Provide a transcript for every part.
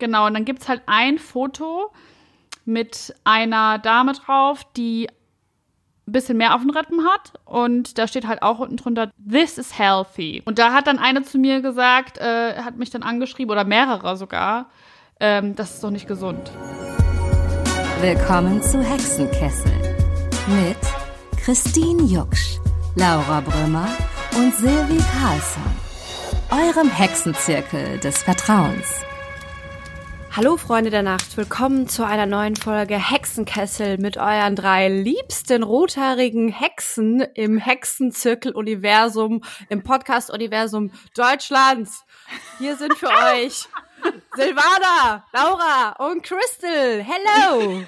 Genau, und dann gibt es halt ein Foto mit einer Dame drauf, die ein bisschen mehr auf den Rippen hat. Und da steht halt auch unten drunter, this is healthy. Und da hat dann eine zu mir gesagt, äh, hat mich dann angeschrieben, oder mehrere sogar, ähm, das ist doch nicht gesund. Willkommen zu Hexenkessel mit Christine Jucksch, Laura Brümmer und Silvi Carlsson, eurem Hexenzirkel des Vertrauens. Hallo Freunde der Nacht, willkommen zu einer neuen Folge Hexenkessel mit euren drei liebsten rothaarigen Hexen im Hexenzirkel-Universum, im Podcast-Universum Deutschlands. Hier sind für euch Silvana, Laura und Crystal. Hello!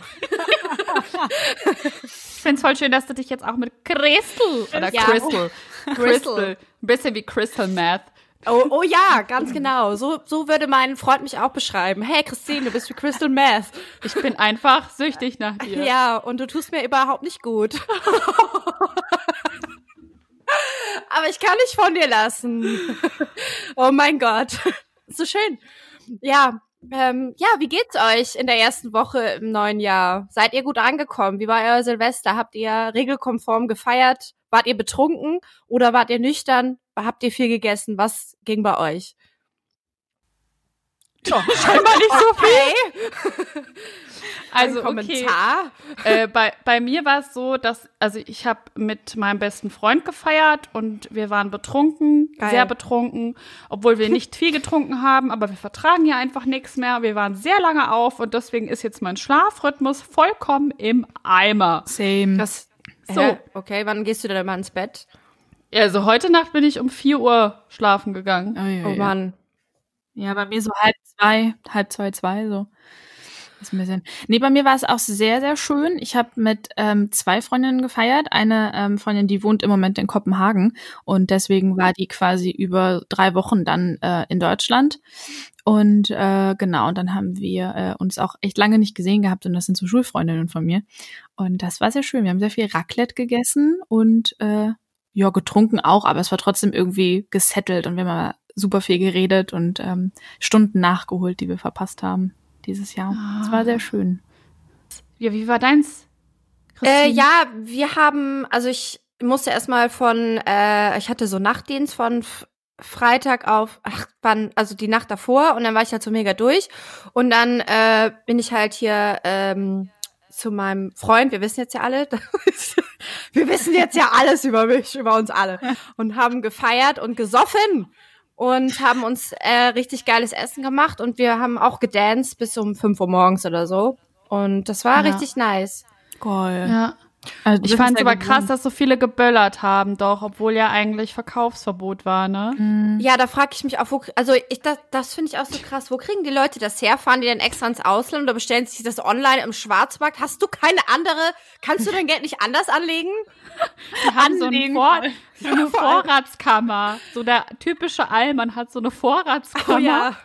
ich finde es voll schön, dass du dich jetzt auch mit Crystal oder ja. Crystal, Crystal, ein bisschen wie Crystal Math Oh, oh ja, ganz genau. So, so würde mein Freund mich auch beschreiben. Hey Christine, du bist wie Crystal Meth. Ich bin einfach süchtig nach dir. Ja, und du tust mir überhaupt nicht gut. Aber ich kann nicht von dir lassen. Oh mein Gott. So schön. Ja, ähm, ja, wie geht's euch in der ersten Woche im neuen Jahr? Seid ihr gut angekommen? Wie war euer Silvester? Habt ihr regelkonform gefeiert? Wart ihr betrunken oder wart ihr nüchtern? Habt ihr viel gegessen? Was ging bei euch? Ja, scheinbar nicht so viel. Also okay. Äh, bei, bei mir war es so, dass also ich habe mit meinem besten Freund gefeiert und wir waren betrunken, Geil. sehr betrunken, obwohl wir nicht viel getrunken haben, aber wir vertragen ja einfach nichts mehr. Wir waren sehr lange auf und deswegen ist jetzt mein Schlafrhythmus vollkommen im Eimer. Same. Das, so. Okay, wann gehst du denn mal ins Bett? Also heute Nacht bin ich um 4 Uhr schlafen gegangen. Oh, ja, oh Mann. Ja, bei mir so halb zwei, halb zwei, zwei so. Ist ein bisschen. Nee, bei mir war es auch sehr, sehr schön. Ich habe mit ähm, zwei Freundinnen gefeiert. Eine ähm, Freundin, die wohnt im Moment in Kopenhagen und deswegen war die quasi über drei Wochen dann äh, in Deutschland. Und äh, genau, und dann haben wir äh, uns auch echt lange nicht gesehen gehabt und das sind so Schulfreundinnen von mir. Und das war sehr schön. Wir haben sehr viel Raclette gegessen und äh, ja, getrunken auch, aber es war trotzdem irgendwie gesettelt und wir haben super viel geredet und ähm, Stunden nachgeholt, die wir verpasst haben dieses Jahr. Es ah. war sehr schön. Ja, wie war deins? Äh, ja, wir haben, also ich musste erstmal von, äh, ich hatte so Nachtdienst von Freitag auf, ach, wann, also die Nacht davor und dann war ich halt so mega durch und dann äh, bin ich halt hier ähm, zu meinem Freund, wir wissen jetzt ja alle, wir wissen jetzt ja alles über mich, über uns alle und haben gefeiert und gesoffen und haben uns äh, richtig geiles Essen gemacht und wir haben auch gedanced bis um 5 Uhr morgens oder so und das war ja. richtig nice. Cool. Ja. Also ich fand es aber krass, dass so viele geböllert haben, doch, obwohl ja eigentlich Verkaufsverbot war, ne? Mhm. Ja, da frage ich mich auch, wo, also ich, das, das finde ich auch so krass. Wo kriegen die Leute das her? Fahren die denn extra ins Ausland oder bestellen sich das online im Schwarzmarkt? Hast du keine andere, kannst du dein Geld nicht anders anlegen? Die haben so, ein Vor so eine Vorratskammer. So der typische Allmann hat so eine Vorratskammer. Oh ja.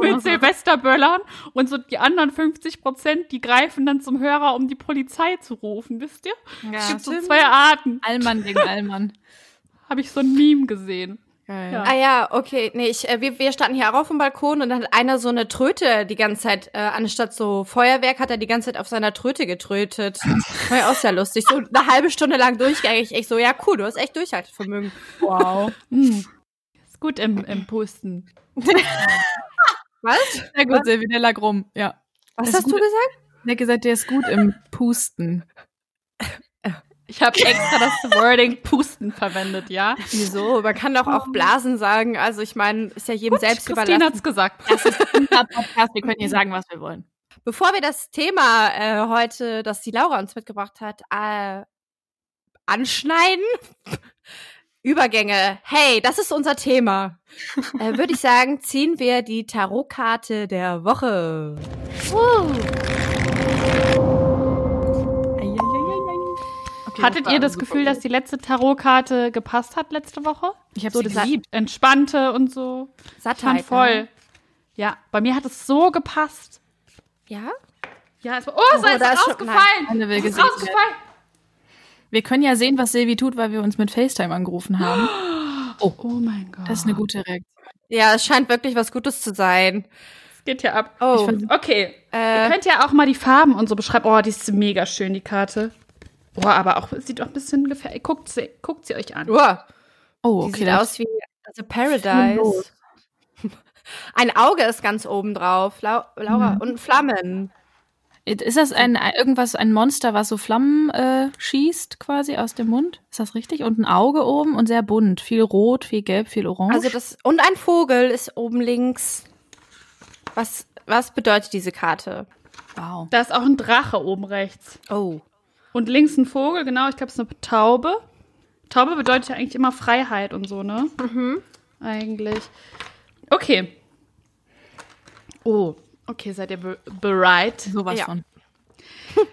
mit Silvesterböllern und so die anderen 50 Prozent, die greifen dann zum Hörer, um die Polizei zu rufen wisst ihr? Ja, es gibt so zwei Arten. Allmann gegen Allmann. Habe ich so ein Meme gesehen. Ja. Ah ja, okay. Nee, ich, äh, wir, wir standen hier auch auf dem Balkon und dann hat einer so eine Tröte die ganze Zeit, äh, anstatt so Feuerwerk, hat er die ganze Zeit auf seiner Tröte getrötet. War ja auch sehr lustig. So eine halbe Stunde lang durchgegangen. Ich echt so, ja cool, du hast echt Durchhaltevermögen. Wow. Hm. Ist gut im, im Pusten. Was? Sehr gut, Silvi, der lag rum, ja. Was hast du gesagt? Er hat gesagt, der ist gut im Pusten. Ich habe extra das Wording Pusten verwendet, ja? Wieso? Man kann doch auch Blasen sagen. Also ich meine, ist ja jedem Gut, selbst Christine überlassen. hat's gesagt. Das ist unser Podcast. Wir können hier sagen, was wir wollen. Bevor wir das Thema äh, heute, das die Laura uns mitgebracht hat, äh, anschneiden, Übergänge. Hey, das ist unser Thema. äh, Würde ich sagen, ziehen wir die Tarotkarte der Woche. Uh. Hattet ihr das Gefühl, dass die letzte Tarotkarte gepasst hat letzte Woche? Ich habe so sie geliebt. Entspannte und so. Sattheit. voll. Ne? Ja, bei mir hat es so gepasst. Ja? Ja, es war, oh, oh, es ist rausgefallen. Es ist rausgefallen. Wir können ja sehen, was Silvi tut, weil wir uns mit FaceTime angerufen haben. Oh, oh mein Gott. Das ist eine gute Reaktion. Ja, es scheint wirklich was Gutes zu sein. geht ja ab. Oh. Okay. Äh. Ihr könnt ja auch mal die Farben und so beschreiben. Oh, die ist mega schön, die Karte. Oh, aber auch, sieht auch ein bisschen gefährlich. Guckt sie, guckt sie euch an. Oh, oh okay. Die sieht aus wie also Paradise. Ein Auge ist ganz oben drauf, Laura, mhm. und Flammen. Ist das ein irgendwas, ein Monster, was so Flammen äh, schießt, quasi aus dem Mund? Ist das richtig? Und ein Auge oben und sehr bunt. Viel rot, viel gelb, viel orange. Also das, und ein Vogel ist oben links. Was, was bedeutet diese Karte? Wow. Da ist auch ein Drache oben rechts. Oh. Und links ein Vogel, genau, ich glaube, es ist eine Taube. Taube bedeutet ja eigentlich immer Freiheit und so, ne? Mhm. Eigentlich. Okay. Oh, okay, seid ihr be bereit? Sowas ja. von.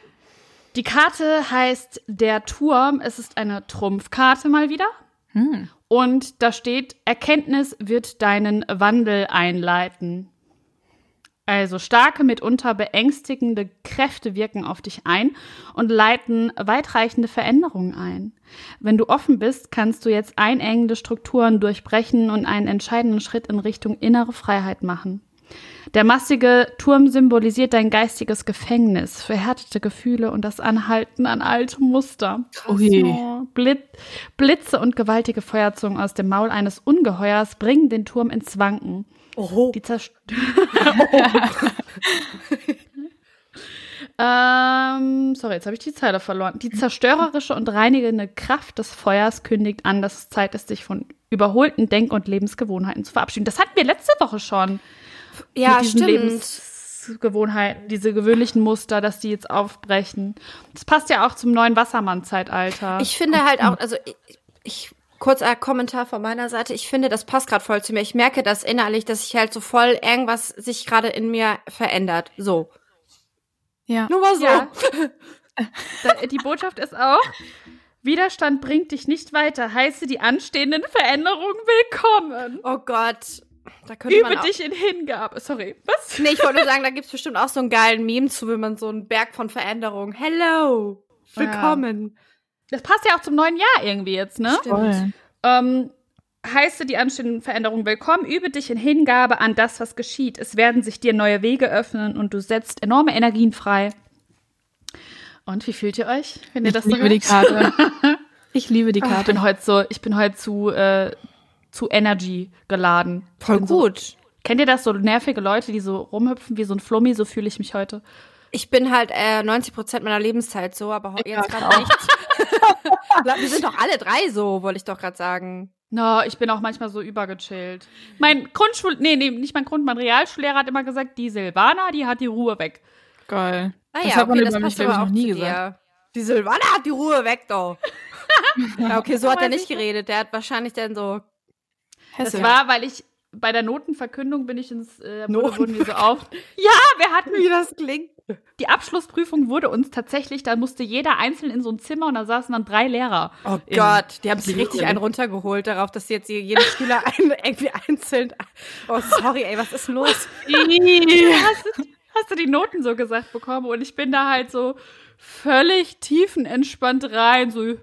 Die Karte heißt Der Turm. Es ist eine Trumpfkarte mal wieder. Hm. Und da steht, Erkenntnis wird deinen Wandel einleiten. Also starke, mitunter beängstigende Kräfte wirken auf dich ein und leiten weitreichende Veränderungen ein. Wenn du offen bist, kannst du jetzt einengende Strukturen durchbrechen und einen entscheidenden Schritt in Richtung innere Freiheit machen. Der massige Turm symbolisiert dein geistiges Gefängnis, verhärtete Gefühle und das Anhalten an alte Muster. Oh Blitz, Blitze und gewaltige Feuerzungen aus dem Maul eines Ungeheuers bringen den Turm ins Wanken. Oho. Die Zerst ähm, sorry, jetzt habe ich die Zeile verloren. Die zerstörerische und reinigende Kraft des Feuers kündigt an, dass es Zeit ist, sich von überholten Denk- und Lebensgewohnheiten zu verabschieden. Das hatten wir letzte Woche schon. Ja, mit stimmt. Lebensgewohnheiten, diese gewöhnlichen Muster, dass die jetzt aufbrechen. Das passt ja auch zum neuen Wassermann-Zeitalter. Ich finde halt auch, also ich, ich kurzer Kommentar von meiner Seite. Ich finde, das passt gerade voll zu mir. Ich merke das innerlich, dass ich halt so voll irgendwas sich gerade in mir verändert. So. Ja. Nur mal so. Ja. Die Botschaft ist auch, Widerstand bringt dich nicht weiter. Heiße die anstehenden Veränderungen willkommen. Oh Gott. Da könnte Übe man dich in Hingabe. Sorry, was? Nee, ich wollte nur sagen, da gibt es bestimmt auch so einen geilen Meme zu, wenn man so einen Berg von Veränderungen. Hello! Willkommen. Das passt ja auch zum neuen Jahr irgendwie jetzt, ne? Stimmt. Ähm, heiße die anstehenden Veränderungen willkommen. Übe dich in Hingabe an das, was geschieht. Es werden sich dir neue Wege öffnen und du setzt enorme Energien frei. Und wie fühlt ihr euch, wenn ihr ich das liebe so die Karte. ich liebe die Karte. ich bin heute so, ich bin heute zu, äh, zu Energy geladen. Voll gut. So, kennt ihr das, so nervige Leute, die so rumhüpfen wie so ein Flummi? So fühle ich mich heute. Ich bin halt äh, 90 Prozent meiner Lebenszeit so, aber jetzt gerade nicht. Wir sind doch alle drei so, wollte ich doch gerade sagen. No, ich bin auch manchmal so übergechillt. Mein Grundschul, nee, nee, nicht mein Grund, mein Realschullehrer hat immer gesagt, die Silvana, die hat die Ruhe weg. Geil. Ah, das ja, hat man okay, über mich, glaube ich, noch nie gesagt. Die Silvana hat die Ruhe weg, doch. ja, okay, so hat er nicht geredet. Der hat wahrscheinlich dann so. Das war, weil ich bei der Notenverkündung bin ich ins äh, wurden wir so auf. ja, wir hatten, wie das klingt. Die Abschlussprüfung wurde uns tatsächlich, da musste jeder einzeln in so ein Zimmer und da saßen dann drei Lehrer. Oh Gott, die haben sich richtig einen runtergeholt darauf, dass jetzt jeden Schüler ein, irgendwie einzeln. Oh, sorry, ey, was ist los? hast, du, hast du die Noten so gesagt bekommen? Und ich bin da halt so völlig tiefenentspannt rein, so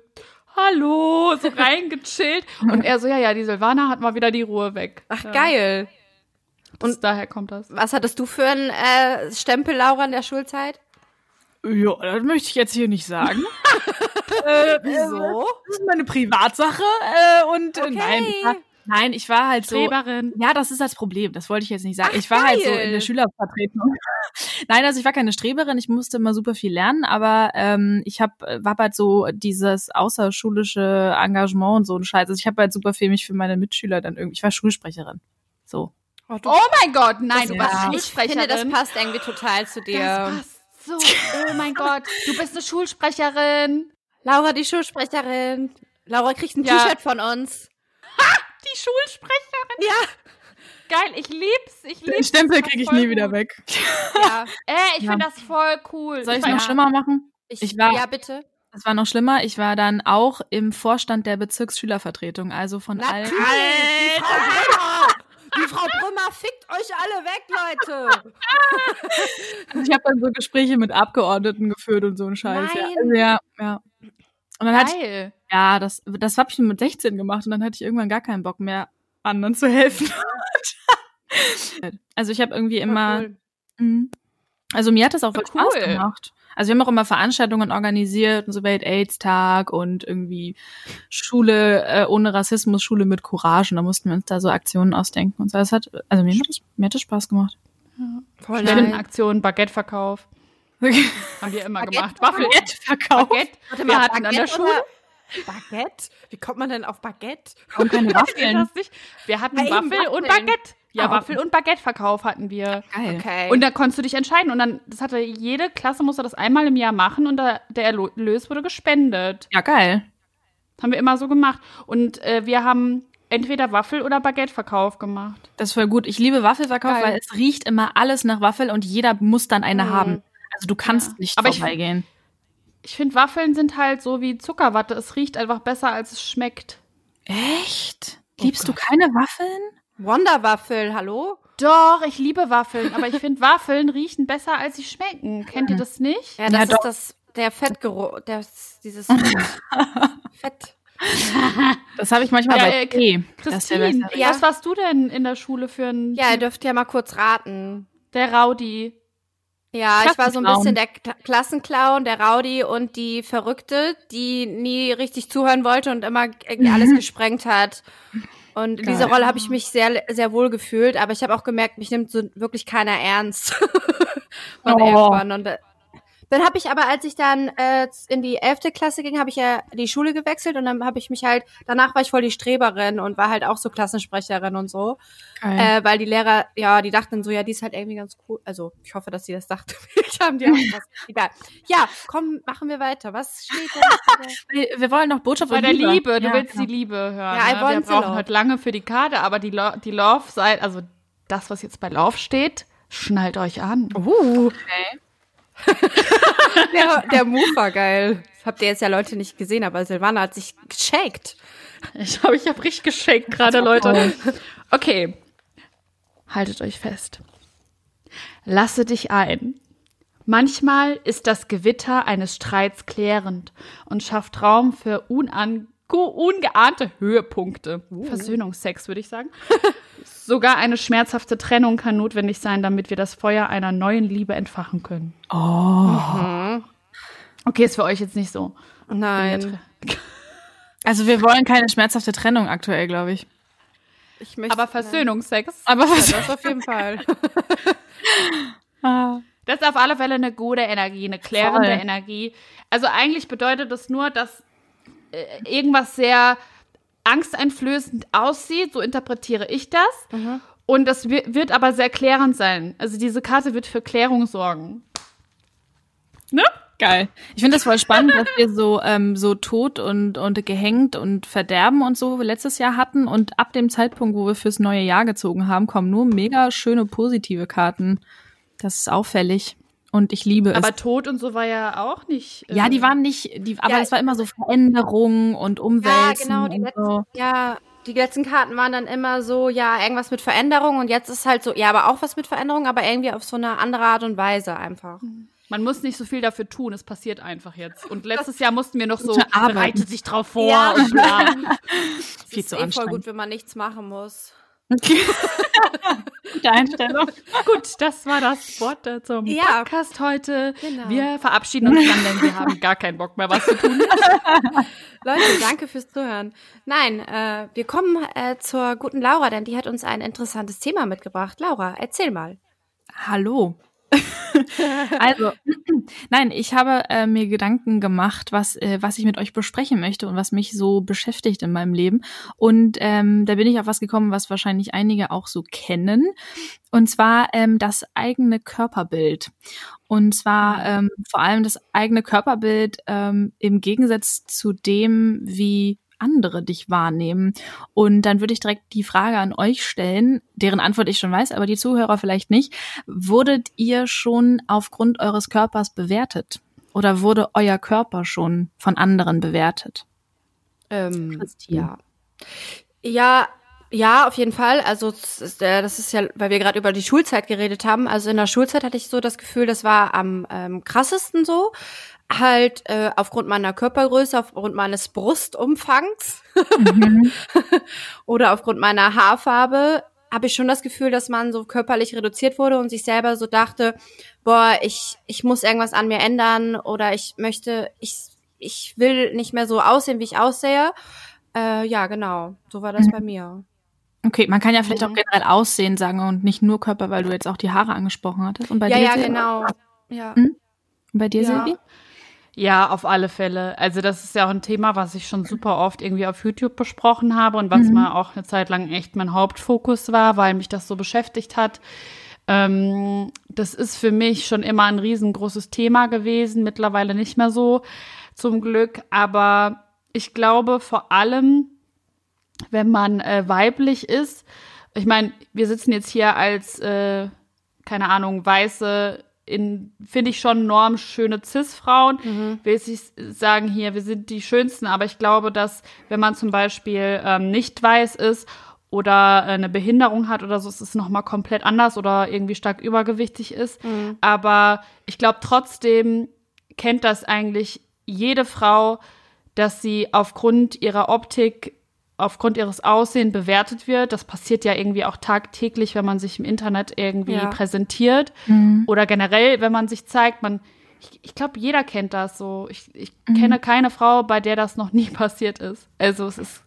hallo, so reingechillt. Und er so, ja, ja, die Silvana hat mal wieder die Ruhe weg. Ach, ja. geil. Und daher kommt das. Was hattest du für einen äh, Stempel, Laura, in der Schulzeit? Ja, das möchte ich jetzt hier nicht sagen. äh, Wieso? Das ist meine Privatsache. Äh, und äh, okay. nein, nein, ich war halt so. Streberin. Ja, das ist das Problem. Das wollte ich jetzt nicht sagen. Ach, ich war geil. halt so in der Schülervertretung. nein, also ich war keine Streberin. Ich musste immer super viel lernen, aber ähm, ich hab, war halt so dieses außerschulische Engagement und so ein Scheiß. Also ich habe halt super viel mich für meine Mitschüler dann irgendwie. Ich war Schulsprecherin. So. Oh, oh mein Gott, nein, du warst ja. Ich finde, das passt irgendwie total zu dir. Das passt so. Oh mein Gott, du bist eine Schulsprecherin. Laura, die Schulsprecherin. Laura kriegt ein ja. T-Shirt von uns. Ha! Die Schulsprecherin? Ja. Geil, ich lieb's. Ich lieb's. Den Stempel kriege ich nie gut. wieder weg. Ja. Ey, ich ja. finde das voll cool. Soll ich noch schlimmer machen? Ich, ich war, ja, bitte. Es war noch schlimmer. Ich war dann auch im Vorstand der Bezirksschülervertretung, also von allen. Die Frau Brümmer fickt euch alle weg, Leute. ich habe dann so Gespräche mit Abgeordneten geführt und so ein Scheiß. Nein. Ja, also, ja, ja. Und dann Geil. Hatte ich, ja, das, das habe ich mit 16 gemacht und dann hatte ich irgendwann gar keinen Bock mehr, anderen zu helfen. Also ich habe irgendwie immer. Cool. Mh, also mir hat das auch voll cool. Spaß gemacht. Also wir haben auch immer Veranstaltungen organisiert, so Welt-AIDS-Tag und irgendwie Schule äh, ohne Rassismus, Schule mit Courage. Und da mussten wir uns da so Aktionen ausdenken und so. Das hat, also mir hat das, mir hat das Spaß gemacht. Ja. Voll Aktion, Baguette-Verkauf. haben wir immer Baguette gemacht. Waffel-Verkauf. Baguette. Warte mal, wir hatten Baguette an der Schule. Baguette? Wie kommt man denn auf Baguette? Und keine Waffeln. wir hatten Waffel und Baguette. Ja, oh. Waffel- und Baguette-Verkauf hatten wir. Geil. Okay. Und da konntest du dich entscheiden. Und dann, das hatte jede Klasse musste das einmal im Jahr machen und da, der Erlös wurde gespendet. Ja, geil. Das haben wir immer so gemacht. Und äh, wir haben entweder Waffel- oder Baguette-Verkauf gemacht. Das ist voll gut. Ich liebe Waffelverkauf, geil. weil es riecht immer alles nach Waffel und jeder muss dann eine mhm. haben. Also du kannst ja. nicht Aber vorbeigehen. Ich, ich finde, Waffeln sind halt so wie Zuckerwatte. Es riecht einfach besser, als es schmeckt. Echt? Liebst oh du keine Waffeln? Wonderwaffel, hallo? Doch, ich liebe Waffeln, aber ich finde Waffeln riechen besser, als sie schmecken. Kennt ihr das nicht? Ja, das ja, ist doch. das der Fettgeruch, das dieses Fett. Das habe ich manchmal ja, bei äh, Tee. Christine, ja. was warst du denn in der Schule für ein Ja, ihr dürft ja mal kurz raten. Der Raudi. Ja, ich war so ein bisschen der Klassenclown, der Rowdy und die Verrückte, die nie richtig zuhören wollte und immer irgendwie alles gesprengt hat. Und in dieser Rolle habe ich mich sehr, sehr wohl gefühlt, aber ich habe auch gemerkt, mich nimmt so wirklich keiner ernst. Von oh. Und äh, dann habe ich aber, als ich dann äh, in die elfte Klasse ging, habe ich ja die Schule gewechselt und dann habe ich mich halt, danach war ich voll die Streberin und war halt auch so Klassensprecherin und so. Äh, weil die Lehrer, ja, die dachten so, ja, die ist halt irgendwie ganz cool. Also ich hoffe, dass sie das dachten. ich haben die auch was. Egal. Ja, komm, machen wir weiter. Was steht da? wir wollen noch Botschaft Bei der Liebe. Liebe. Du ja, willst genau. die Liebe hören. Ja, ne? Wir brauchen halt lange für die Karte, aber die, Lo die Love-Seite, also das, was jetzt bei Love steht, schnallt euch an. Uh. Okay. der, der Move war geil. Das habt ihr jetzt ja Leute nicht gesehen, aber Silvana hat sich geshakt. Ich habe ich hab richtig geshakt gerade, Leute. Okay. Haltet euch fest. Lasse dich ein. Manchmal ist das Gewitter eines Streits klärend und schafft Raum für unan ungeahnte Höhepunkte. Uh. Versöhnungsex, würde ich sagen. Sogar eine schmerzhafte Trennung kann notwendig sein, damit wir das Feuer einer neuen Liebe entfachen können. Oh. Mhm. Okay, ist für euch jetzt nicht so. Nein. Also wir wollen keine schmerzhafte Trennung aktuell, glaube ich. ich möchte, Aber Versöhnungsex. Aber was? Ja, das auf jeden Fall. Ah. Das ist auf alle Fälle eine gute Energie, eine klärende Voll. Energie. Also eigentlich bedeutet das nur, dass äh, irgendwas sehr angsteinflößend aussieht, so interpretiere ich das. Mhm. Und das wird aber sehr klärend sein. Also diese Karte wird für Klärung sorgen. Ne? Geil. Ich finde das voll spannend, dass wir so, ähm, so tot und, und gehängt und verderben und so letztes Jahr hatten. Und ab dem Zeitpunkt, wo wir fürs neue Jahr gezogen haben, kommen nur mega schöne positive Karten. Das ist auffällig. Und ich liebe es. Aber Tod und so war ja auch nicht. Äh ja, die waren nicht, die, aber es war immer so Veränderung und Umwälzen. Ja, genau. Die letzten, so. Ja, die letzten Karten waren dann immer so, ja, irgendwas mit Veränderung und jetzt ist halt so, ja, aber auch was mit Veränderung, aber irgendwie auf so eine andere Art und Weise einfach. Man muss nicht so viel dafür tun, es passiert einfach jetzt. Und letztes Jahr mussten wir noch so, bereitet sich drauf vor ja. und bla. Viel zu ist eh voll gut, wenn man nichts machen muss. Gute Einstellung. Gut, das war das Wort äh, zum ja, Podcast heute. Genau. Wir verabschieden uns dann, denn wir haben gar keinen Bock mehr, was zu tun. Leute, danke fürs Zuhören. Nein, äh, wir kommen äh, zur guten Laura, denn die hat uns ein interessantes Thema mitgebracht. Laura, erzähl mal. Hallo. also, nein, ich habe äh, mir Gedanken gemacht, was, äh, was ich mit euch besprechen möchte und was mich so beschäftigt in meinem Leben. Und ähm, da bin ich auf was gekommen, was wahrscheinlich einige auch so kennen. Und zwar ähm, das eigene Körperbild. Und zwar mhm. ähm, vor allem das eigene Körperbild ähm, im Gegensatz zu dem, wie andere dich wahrnehmen. Und dann würde ich direkt die Frage an euch stellen, deren Antwort ich schon weiß, aber die Zuhörer vielleicht nicht. Wurdet ihr schon aufgrund eures Körpers bewertet? Oder wurde euer Körper schon von anderen bewertet? Ähm, ja. Ja, ja, auf jeden Fall. Also das ist, äh, das ist ja, weil wir gerade über die Schulzeit geredet haben. Also in der Schulzeit hatte ich so das Gefühl, das war am ähm, krassesten so halt äh, aufgrund meiner Körpergröße, aufgrund meines Brustumfangs mhm. oder aufgrund meiner Haarfarbe habe ich schon das Gefühl, dass man so körperlich reduziert wurde und sich selber so dachte, boah, ich, ich muss irgendwas an mir ändern oder ich möchte, ich, ich will nicht mehr so aussehen, wie ich aussehe. Äh, ja, genau. So war das mhm. bei mir. Okay, man kann ja vielleicht mhm. auch generell Aussehen sagen und nicht nur Körper, weil du jetzt auch die Haare angesprochen hattest. Und bei ja, dir ja, genau. Ja. Hm? Und bei dir, ja. Silvi? Ja, auf alle Fälle. Also das ist ja auch ein Thema, was ich schon super oft irgendwie auf YouTube besprochen habe und was mhm. mal auch eine Zeit lang echt mein Hauptfokus war, weil mich das so beschäftigt hat. Ähm, das ist für mich schon immer ein riesengroßes Thema gewesen, mittlerweile nicht mehr so, zum Glück. Aber ich glaube vor allem, wenn man äh, weiblich ist, ich meine, wir sitzen jetzt hier als, äh, keine Ahnung, weiße in, finde ich schon norm schöne Cis-Frauen. Mhm. Will ich sagen hier, wir sind die schönsten, aber ich glaube, dass wenn man zum Beispiel ähm, nicht weiß ist oder äh, eine Behinderung hat oder so, ist es nochmal komplett anders oder irgendwie stark übergewichtig ist. Mhm. Aber ich glaube trotzdem kennt das eigentlich jede Frau, dass sie aufgrund ihrer Optik aufgrund ihres Aussehens bewertet wird. Das passiert ja irgendwie auch tagtäglich, wenn man sich im Internet irgendwie ja. präsentiert mhm. oder generell, wenn man sich zeigt. Man, ich, ich glaube, jeder kennt das so. Ich, ich mhm. kenne keine Frau, bei der das noch nie passiert ist. Also es ist,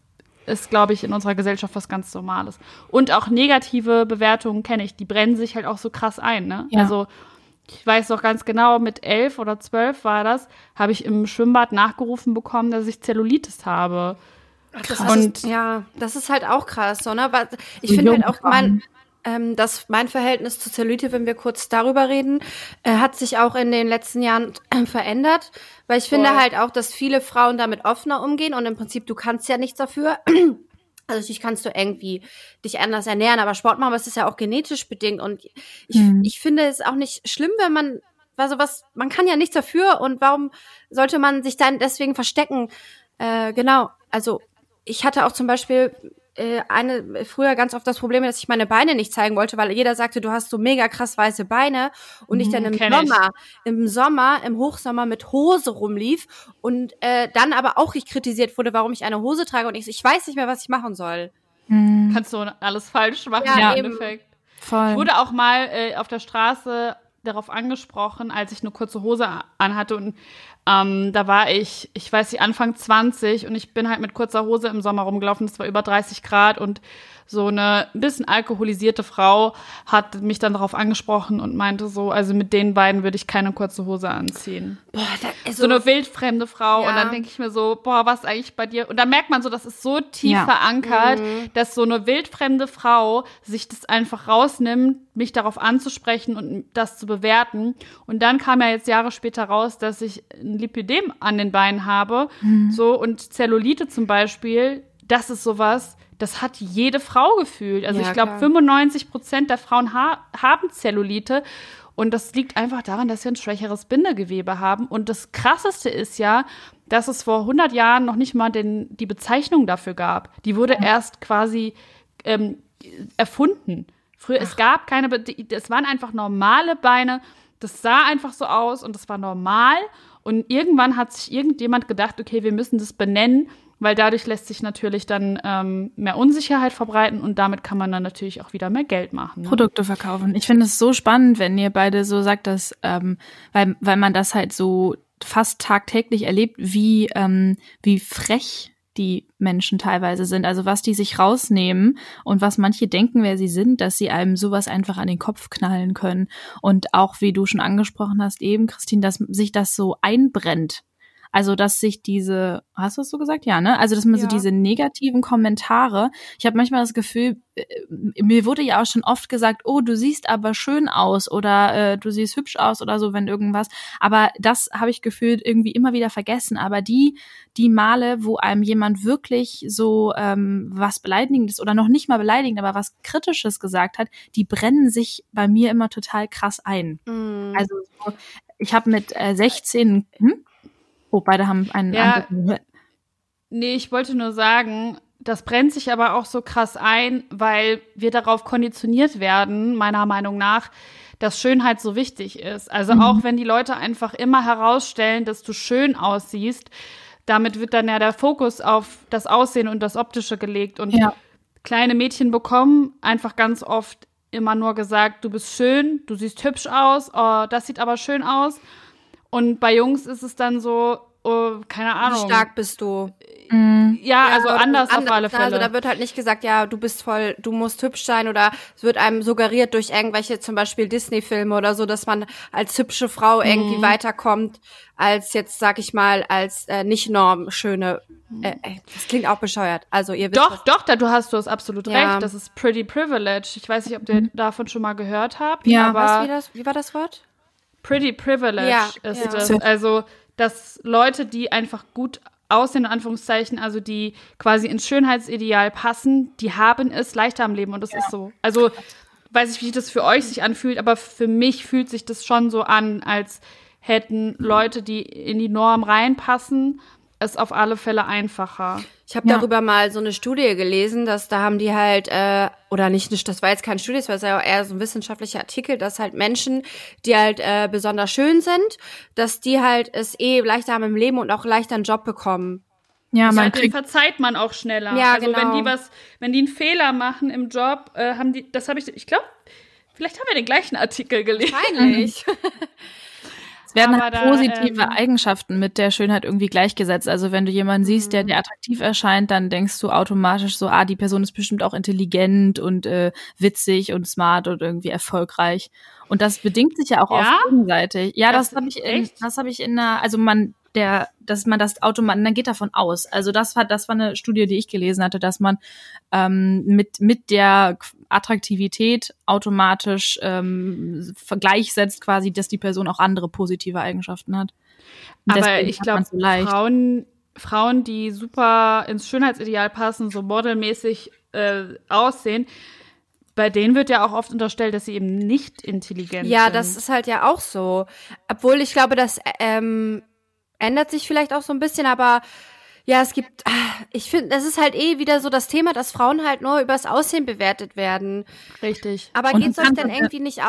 ist glaube ich, in unserer Gesellschaft was ganz Normales. Und auch negative Bewertungen kenne ich. Die brennen sich halt auch so krass ein. Ne? Ja. Also ich weiß noch ganz genau, mit elf oder zwölf war das, habe ich im Schwimmbad nachgerufen bekommen, dass ich Zellulitis habe. Das und ist, ja, das ist halt auch krass, so, ne? Ich finde halt auch mein, ähm, dass mein Verhältnis zu Zellulite, wenn wir kurz darüber reden, äh, hat sich auch in den letzten Jahren äh, verändert, weil ich finde halt auch, dass viele Frauen damit offener umgehen und im Prinzip du kannst ja nichts dafür. Also natürlich kannst du irgendwie dich anders ernähren, aber Sport machen, aber es ist ja auch genetisch bedingt und ich, mhm. ich finde es auch nicht schlimm, wenn man also was, man kann ja nichts dafür und warum sollte man sich dann deswegen verstecken? Äh, genau, also ich hatte auch zum Beispiel äh, eine früher ganz oft das Problem, dass ich meine Beine nicht zeigen wollte, weil jeder sagte, du hast so mega krass weiße Beine und ich dann mhm, im Kenn Sommer, ich. im Sommer, im Hochsommer mit Hose rumlief und äh, dann aber auch ich kritisiert wurde, warum ich eine Hose trage und ich, ich weiß nicht mehr, was ich machen soll. Mhm. Kannst du alles falsch machen ja, im Endeffekt. Voll. Ich wurde auch mal äh, auf der Straße darauf angesprochen, als ich eine kurze Hose anhatte und ähm, da war ich, ich weiß nicht, Anfang 20 und ich bin halt mit kurzer Hose im Sommer rumgelaufen. Es war über 30 Grad und so eine ein bisschen alkoholisierte Frau hat mich dann darauf angesprochen und meinte so, also mit den beiden würde ich keine kurze Hose anziehen. Boah, da, also, so eine wildfremde Frau ja. und dann denke ich mir so, boah, was eigentlich bei dir? Und dann merkt man so, das ist so tief ja. verankert, mhm. dass so eine wildfremde Frau sich das einfach rausnimmt, mich darauf anzusprechen und das zu bewerten. Und dann kam ja jetzt Jahre später raus, dass ich ein Lipidem an den Beinen habe, mhm. so und Zellulite zum Beispiel. Das ist sowas, das hat jede Frau gefühlt. Also ja, ich glaube, 95 Prozent der Frauen ha haben Zellulite. Und das liegt einfach daran, dass wir ein schwächeres Bindegewebe haben. Und das Krasseste ist ja, dass es vor 100 Jahren noch nicht mal den, die Bezeichnung dafür gab. Die wurde erst quasi ähm, erfunden. Früher, Ach. es gab keine, es waren einfach normale Beine. Das sah einfach so aus und das war normal. Und irgendwann hat sich irgendjemand gedacht, okay, wir müssen das benennen weil dadurch lässt sich natürlich dann ähm, mehr Unsicherheit verbreiten und damit kann man dann natürlich auch wieder mehr Geld machen. Ne? Produkte verkaufen. Ich finde es so spannend, wenn ihr beide so sagt, dass, ähm, weil, weil man das halt so fast tagtäglich erlebt, wie, ähm, wie frech die Menschen teilweise sind. Also was die sich rausnehmen und was manche denken, wer sie sind, dass sie einem sowas einfach an den Kopf knallen können. Und auch, wie du schon angesprochen hast, eben, Christine, dass sich das so einbrennt also, dass sich diese, hast du es so gesagt? Ja, ne? Also, dass man ja. so diese negativen Kommentare, ich habe manchmal das Gefühl, äh, mir wurde ja auch schon oft gesagt, oh, du siehst aber schön aus oder äh, du siehst hübsch aus oder so, wenn irgendwas. Aber das habe ich gefühlt irgendwie immer wieder vergessen. Aber die, die Male, wo einem jemand wirklich so ähm, was Beleidigendes oder noch nicht mal beleidigend, aber was Kritisches gesagt hat, die brennen sich bei mir immer total krass ein. Mm. Also ich habe mit äh, 16, hm? Oh, beide haben einen ja, anderen. Nee, ich wollte nur sagen, das brennt sich aber auch so krass ein, weil wir darauf konditioniert werden, meiner Meinung nach, dass Schönheit so wichtig ist. Also mhm. auch wenn die Leute einfach immer herausstellen, dass du schön aussiehst, damit wird dann ja der Fokus auf das Aussehen und das Optische gelegt. Und ja. kleine Mädchen bekommen einfach ganz oft immer nur gesagt, du bist schön, du siehst hübsch aus, oh, das sieht aber schön aus. Und bei Jungs ist es dann so, oh, keine Ahnung. Wie stark bist du? Mhm. Ja, also ja, anders, anders, auf alle Fälle. Also da wird halt nicht gesagt, ja, du bist voll, du musst hübsch sein oder es wird einem suggeriert durch irgendwelche zum Beispiel Disney-Filme oder so, dass man als hübsche Frau mhm. irgendwie weiterkommt als jetzt, sag ich mal, als äh, nicht normschöne. Äh, äh, das klingt auch bescheuert. Also ihr wisst. Doch, doch, da du hast du es absolut ja. recht. Das ist Pretty Privilege. Ich weiß nicht, ob ihr mhm. davon schon mal gehört habt. Ja, aber was, wie, das, wie war das Wort? Pretty Privilege ja, ist ja. das. Also, dass Leute, die einfach gut aussehen, in Anführungszeichen, also die quasi ins Schönheitsideal passen, die haben es leichter am Leben und das ja. ist so. Also, weiß ich, wie das für euch sich anfühlt, aber für mich fühlt sich das schon so an, als hätten Leute, die in die Norm reinpassen, es auf alle Fälle einfacher. Ich habe ja. darüber mal so eine Studie gelesen, dass da haben die halt, äh, oder nicht, das war jetzt keine Studie, das war ja eher so ein wissenschaftlicher Artikel, dass halt Menschen, die halt äh, besonders schön sind, dass die halt es eh leichter haben im Leben und auch leichter einen Job bekommen. Ja, man kriegt verzeiht man auch schneller. Ja, also genau. wenn die was, wenn die einen Fehler machen im Job, äh, haben die, das habe ich, ich glaube, vielleicht haben wir den gleichen Artikel gelesen. Wahrscheinlich. werden halt positive ähm, Eigenschaften mit der Schönheit irgendwie gleichgesetzt. Also wenn du jemanden siehst, der mhm. dir attraktiv erscheint, dann denkst du automatisch so, ah, die Person ist bestimmt auch intelligent und äh, witzig und smart und irgendwie erfolgreich. Und das bedingt sich ja auch ja? auf gegenseitig. Ja, das, das habe ich, in, das habe ich in einer, also man, der, dass man das automatisch, man geht davon aus. Also das war, das war eine Studie, die ich gelesen hatte, dass man ähm, mit mit der Attraktivität automatisch ähm, vergleichsetzt quasi, dass die Person auch andere positive Eigenschaften hat. Und Aber ich glaube, so Frauen, Frauen, die super ins Schönheitsideal passen, so modelmäßig äh, aussehen, bei denen wird ja auch oft unterstellt, dass sie eben nicht intelligent ja, sind. Ja, das ist halt ja auch so. Obwohl ich glaube, das ähm, ändert sich vielleicht auch so ein bisschen, aber ja, es gibt, ah, ich finde, das ist halt eh wieder so das Thema, dass Frauen halt nur übers Aussehen bewertet werden. Richtig. Aber Und geht's euch denn irgendwie nicht,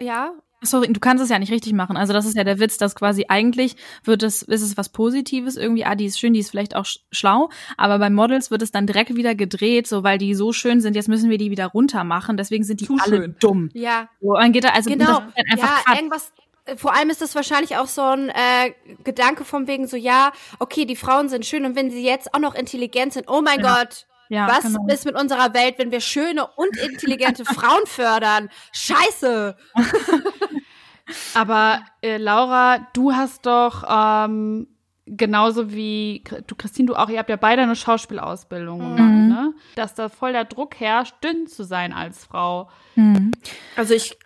ja? Sorry, du kannst es ja nicht richtig machen. Also das ist ja der Witz, dass quasi eigentlich wird es, ist es was Positives irgendwie, ah, die ist schön, die ist vielleicht auch schlau, aber bei Models wird es dann direkt wieder gedreht, so weil die so schön sind, jetzt müssen wir die wieder runter machen, deswegen sind die Zu alle schön. dumm. Ja. So, dann geht da, also genau. einfach ja, irgendwas, vor allem ist das wahrscheinlich auch so ein äh, Gedanke von wegen so, ja, okay, die Frauen sind schön und wenn sie jetzt auch noch intelligent sind, oh mein ja. Gott, ja, was genau. ist mit unserer Welt, wenn wir schöne und intelligente Frauen fördern? Scheiße! Aber äh, Laura, du hast doch ähm, genauso wie du, Christine, du auch, ihr habt ja beide eine Schauspielausbildung mhm. gemacht, ne? Dass da voll der Druck herrscht, dünn zu sein als Frau. Mhm. Also ich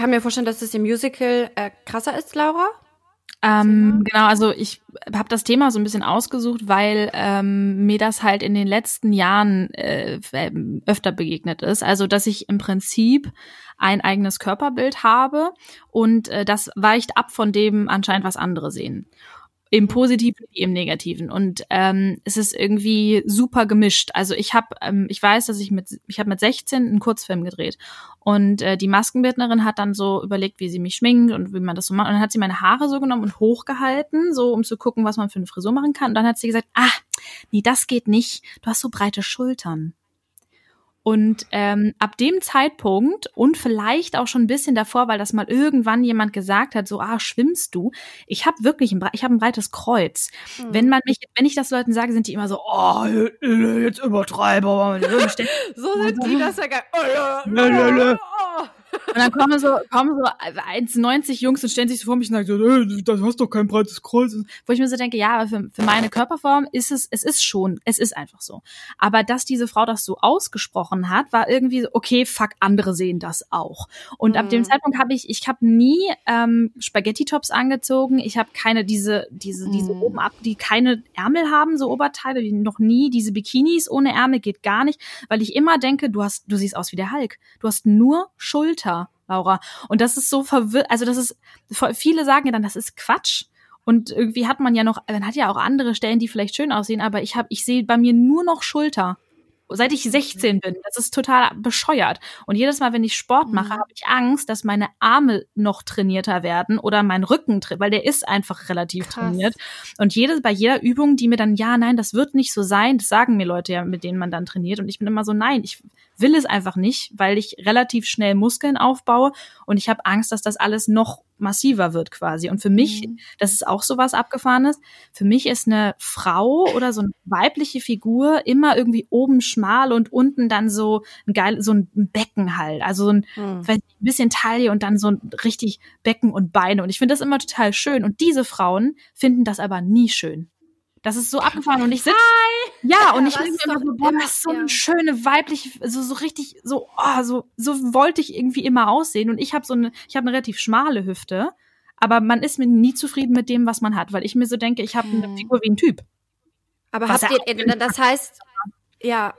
kann mir vorstellen, dass es im Musical äh, krasser ist, Laura. Ähm, genau, also ich habe das Thema so ein bisschen ausgesucht, weil ähm, mir das halt in den letzten Jahren äh, öfter begegnet ist. Also dass ich im Prinzip ein eigenes Körperbild habe und äh, das weicht ab von dem anscheinend, was andere sehen im Positiven wie im Negativen. Und ähm, es ist irgendwie super gemischt. Also ich habe, ähm, ich weiß, dass ich mit, ich habe mit 16 einen Kurzfilm gedreht und äh, die Maskenbildnerin hat dann so überlegt, wie sie mich schminkt und wie man das so macht. Und dann hat sie meine Haare so genommen und hochgehalten, so um zu gucken, was man für eine Frisur machen kann. Und dann hat sie gesagt, ah, nee, das geht nicht. Du hast so breite Schultern. Und ähm, ab dem Zeitpunkt und vielleicht auch schon ein bisschen davor, weil das mal irgendwann jemand gesagt hat, so ah schwimmst du. Ich habe wirklich ein, ich habe ein breites Kreuz. Mhm. Wenn man mich, wenn ich das Leuten sage, sind die immer so, oh jetzt übertreibe. so sind die das ja geil. Und dann kommen so, kommen so 1,90 Jungs und stellen sich so vor mich und sagen so, hey, das hast doch kein breites Kreuz. Wo ich mir so denke, ja, aber für, für meine Körperform ist es, es ist schon, es ist einfach so. Aber dass diese Frau das so ausgesprochen hat, war irgendwie so, okay, fuck, andere sehen das auch. Und mhm. ab dem mhm. Zeitpunkt habe ich, ich habe nie ähm, Spaghetti-Tops angezogen. Ich habe keine diese, diese, mhm. diese oben ab, die keine Ärmel haben, so Oberteile, die noch nie, diese Bikinis ohne Ärmel geht gar nicht, weil ich immer denke, du hast, du siehst aus wie der Hulk. Du hast nur Schulter Alter, Laura. Und das ist so verwirrt, also das ist, viele sagen ja dann, das ist Quatsch. Und irgendwie hat man ja noch, man hat ja auch andere Stellen, die vielleicht schön aussehen, aber ich habe, ich sehe bei mir nur noch Schulter. Seit ich 16 bin. Das ist total bescheuert. Und jedes Mal, wenn ich Sport mache, mhm. habe ich Angst, dass meine Arme noch trainierter werden oder mein Rücken, weil der ist einfach relativ Krass. trainiert. Und jedes, bei jeder Übung, die mir dann, ja, nein, das wird nicht so sein, das sagen mir Leute ja, mit denen man dann trainiert. Und ich bin immer so, nein, ich will es einfach nicht, weil ich relativ schnell Muskeln aufbaue und ich habe Angst, dass das alles noch massiver wird quasi. Und für mich, mhm. das ist auch so was Abgefahrenes, für mich ist eine Frau oder so eine weibliche Figur immer irgendwie oben schmal und unten dann so ein geil, so ein Becken halt. Also so ein, mhm. ein bisschen Taille und dann so ein richtig Becken und Beine. Und ich finde das immer total schön. Und diese Frauen finden das aber nie schön. Das ist so abgefahren und ich sitze. Ja, und ich denke mir immer so, boah, das ist so eine schöne weibliche, so, so richtig, so, oh, so, so wollte ich irgendwie immer aussehen. Und ich habe so eine, ich habe eine relativ schmale Hüfte, aber man ist mir nie zufrieden mit dem, was man hat, weil ich mir so denke, ich habe eine hm. Figur wie ein Typ. Aber habt ihr, das heißt, ja,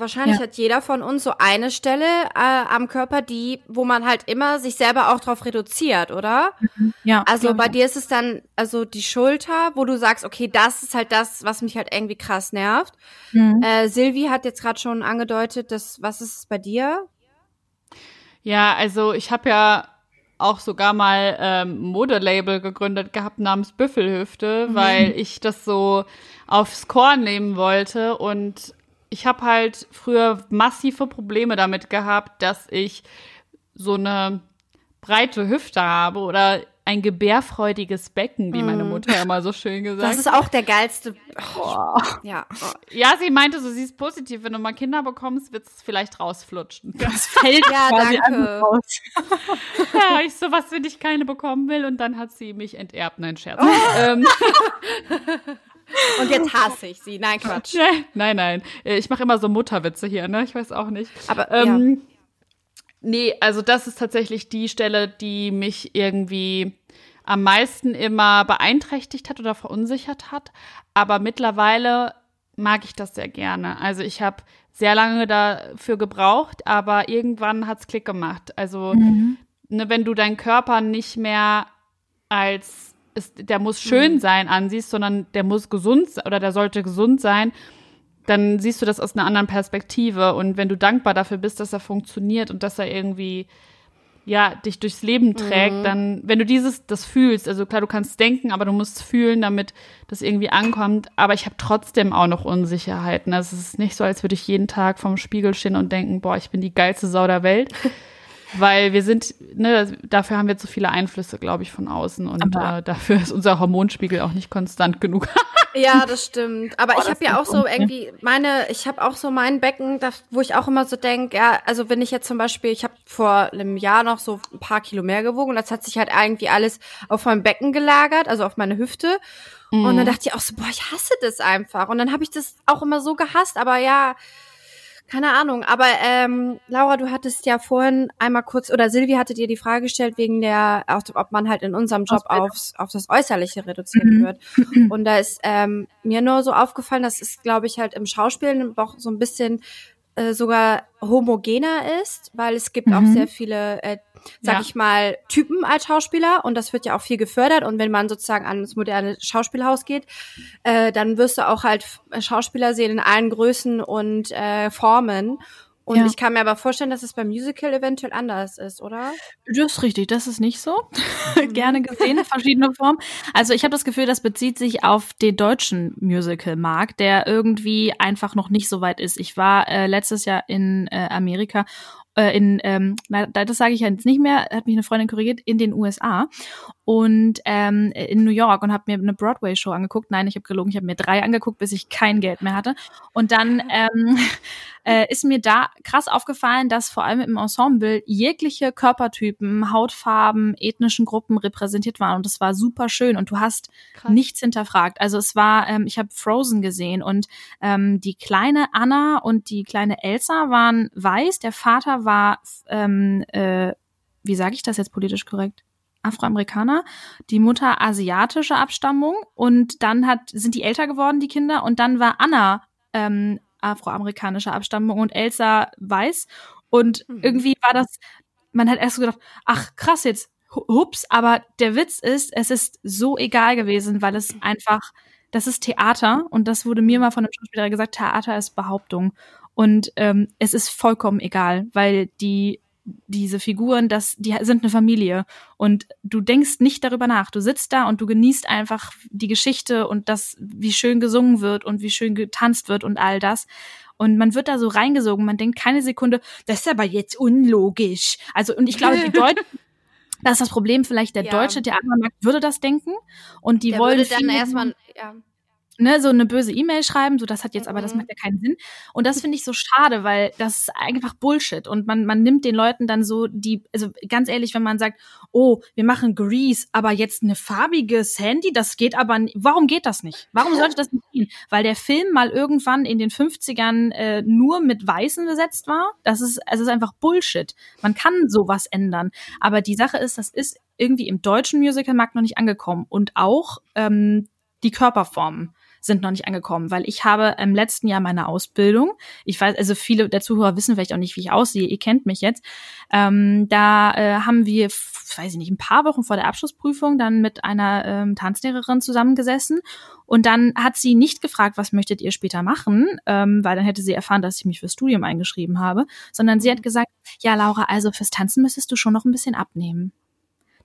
wahrscheinlich ja. hat jeder von uns so eine Stelle äh, am Körper, die, wo man halt immer sich selber auch drauf reduziert, oder? Mhm. Ja. Also bei dir ist es dann, also die Schulter, wo du sagst, okay, das ist halt das, was mich halt irgendwie krass nervt. Mhm. Äh, Silvi hat jetzt gerade schon angedeutet, dass, was ist es bei dir? Ja, also ich habe ja auch sogar mal ähm, Modelabel gegründet gehabt namens Büffelhüfte, mhm. weil ich das so aufs Korn nehmen wollte und ich habe halt früher massive Probleme damit gehabt, dass ich so eine breite Hüfte habe oder ein gebärfreudiges Becken, wie meine mm. Mutter immer so schön gesagt hat. Das ist auch der geilste. Oh. Ja. ja, sie meinte so, sie ist positiv. Wenn du mal Kinder bekommst, wird es vielleicht rausflutschen. Das fällt ja, danke. raus. ja, ich so, was, wenn ich keine bekommen will? Und dann hat sie mich enterbt. Nein, Scherz. Oh. Ähm. Und jetzt hasse ich sie. Nein, Quatsch. Nein, nein. Ich mache immer so Mutterwitze hier, ne? Ich weiß auch nicht. Aber ähm, ja. Nee, also das ist tatsächlich die Stelle, die mich irgendwie am meisten immer beeinträchtigt hat oder verunsichert hat. Aber mittlerweile mag ich das sehr gerne. Also ich habe sehr lange dafür gebraucht, aber irgendwann hat's Klick gemacht. Also mhm. ne, wenn du deinen Körper nicht mehr als ist, der muss schön mhm. sein ansiehst, sondern der muss gesund oder der sollte gesund sein, dann siehst du das aus einer anderen Perspektive. Und wenn du dankbar dafür bist, dass er funktioniert und dass er irgendwie ja, dich durchs Leben trägt, mhm. dann, wenn du dieses, das fühlst, also klar, du kannst denken, aber du musst fühlen, damit das irgendwie ankommt. Aber ich habe trotzdem auch noch Unsicherheiten. Also es ist nicht so, als würde ich jeden Tag vorm Spiegel stehen und denken, boah, ich bin die geilste Sau der Welt. Weil wir sind, ne, dafür haben wir zu viele Einflüsse, glaube ich, von außen. Und äh, dafür ist unser Hormonspiegel auch nicht konstant genug. ja, das stimmt. Aber oh, ich habe ja auch so irgendwie meine, ich habe auch so mein Becken, das, wo ich auch immer so denke, ja, also wenn ich jetzt zum Beispiel, ich habe vor einem Jahr noch so ein paar Kilo mehr gewogen und das hat sich halt irgendwie alles auf meinem Becken gelagert, also auf meine Hüfte. Und dann mhm. dachte ich auch so, boah, ich hasse das einfach. Und dann habe ich das auch immer so gehasst, aber ja, keine Ahnung, aber ähm, Laura, du hattest ja vorhin einmal kurz, oder Silvi hatte dir die Frage gestellt, wegen der, ob man halt in unserem Job aufs, auf das Äußerliche reduziert mhm. wird. Und da ist ähm, mir nur so aufgefallen, das ist, glaube ich, halt im Schauspielen auch so ein bisschen äh, sogar homogener ist, weil es gibt mhm. auch sehr viele äh, sag ja. ich mal, Typen als Schauspieler und das wird ja auch viel gefördert und wenn man sozusagen ans moderne Schauspielhaus geht, äh, dann wirst du auch halt Schauspieler sehen in allen Größen und äh, Formen und ja. ich kann mir aber vorstellen, dass es beim Musical eventuell anders ist, oder? Das ist richtig, das ist nicht so. Mhm. Gerne gesehen, verschiedene Formen. Also ich habe das Gefühl, das bezieht sich auf den deutschen Musical-Markt, der irgendwie einfach noch nicht so weit ist. Ich war äh, letztes Jahr in äh, Amerika äh, in, ähm, das sage ich ja jetzt nicht mehr, hat mich eine Freundin korrigiert, in den USA und ähm, in New York und habe mir eine Broadway-Show angeguckt. Nein, ich habe gelogen, ich habe mir drei angeguckt, bis ich kein Geld mehr hatte. Und dann ähm, äh, ist mir da krass aufgefallen, dass vor allem im Ensemble jegliche Körpertypen, Hautfarben, ethnischen Gruppen repräsentiert waren. Und das war super schön. Und du hast krass. nichts hinterfragt. Also es war, ähm, ich habe Frozen gesehen und ähm, die kleine Anna und die kleine Elsa waren weiß. Der Vater war, ähm, äh, wie sage ich das jetzt politisch korrekt? Afroamerikaner, die Mutter asiatische Abstammung und dann hat sind die älter geworden die Kinder und dann war Anna ähm, afroamerikanischer Abstammung und Elsa weiß und mhm. irgendwie war das man hat erst so gedacht ach krass jetzt hups aber der Witz ist es ist so egal gewesen weil es einfach das ist Theater und das wurde mir mal von einem Schauspieler gesagt Theater ist Behauptung Und ähm, es ist vollkommen egal, weil die diese Figuren, das, die sind eine Familie und du denkst nicht darüber nach. Du sitzt da und du genießt einfach die Geschichte und das, wie schön gesungen wird und wie schön getanzt wird und all das. Und man wird da so reingesogen, man denkt keine Sekunde, das ist aber jetzt unlogisch. Also, und ich glaube, die Deutschen, das ist das Problem, vielleicht der ja. deutsche Theatermarkt würde das denken und die der wollen. Würde dann erstmal, ja ne, so eine böse E-Mail schreiben, so das hat jetzt, mhm. aber das mhm. macht ja keinen Sinn. Und das finde ich so schade, weil das ist einfach Bullshit. Und man, man nimmt den Leuten dann so die, also ganz ehrlich, wenn man sagt, oh, wir machen Grease, aber jetzt eine farbiges Handy, das geht aber, warum geht das nicht? Warum sollte das nicht gehen? Weil der Film mal irgendwann in den 50ern äh, nur mit Weißen besetzt war. Das ist, es ist einfach Bullshit. Man kann sowas ändern. Aber die Sache ist, das ist irgendwie im deutschen Musicalmarkt noch nicht angekommen. Und auch ähm, die Körperformen sind noch nicht angekommen, weil ich habe im letzten Jahr meine Ausbildung, ich weiß, also viele der Zuhörer wissen vielleicht auch nicht, wie ich aussehe, ihr kennt mich jetzt, ähm, da äh, haben wir, weiß ich nicht, ein paar Wochen vor der Abschlussprüfung dann mit einer ähm, Tanzlehrerin zusammengesessen und dann hat sie nicht gefragt, was möchtet ihr später machen, ähm, weil dann hätte sie erfahren, dass ich mich fürs Studium eingeschrieben habe, sondern sie hat gesagt, ja Laura, also fürs Tanzen müsstest du schon noch ein bisschen abnehmen.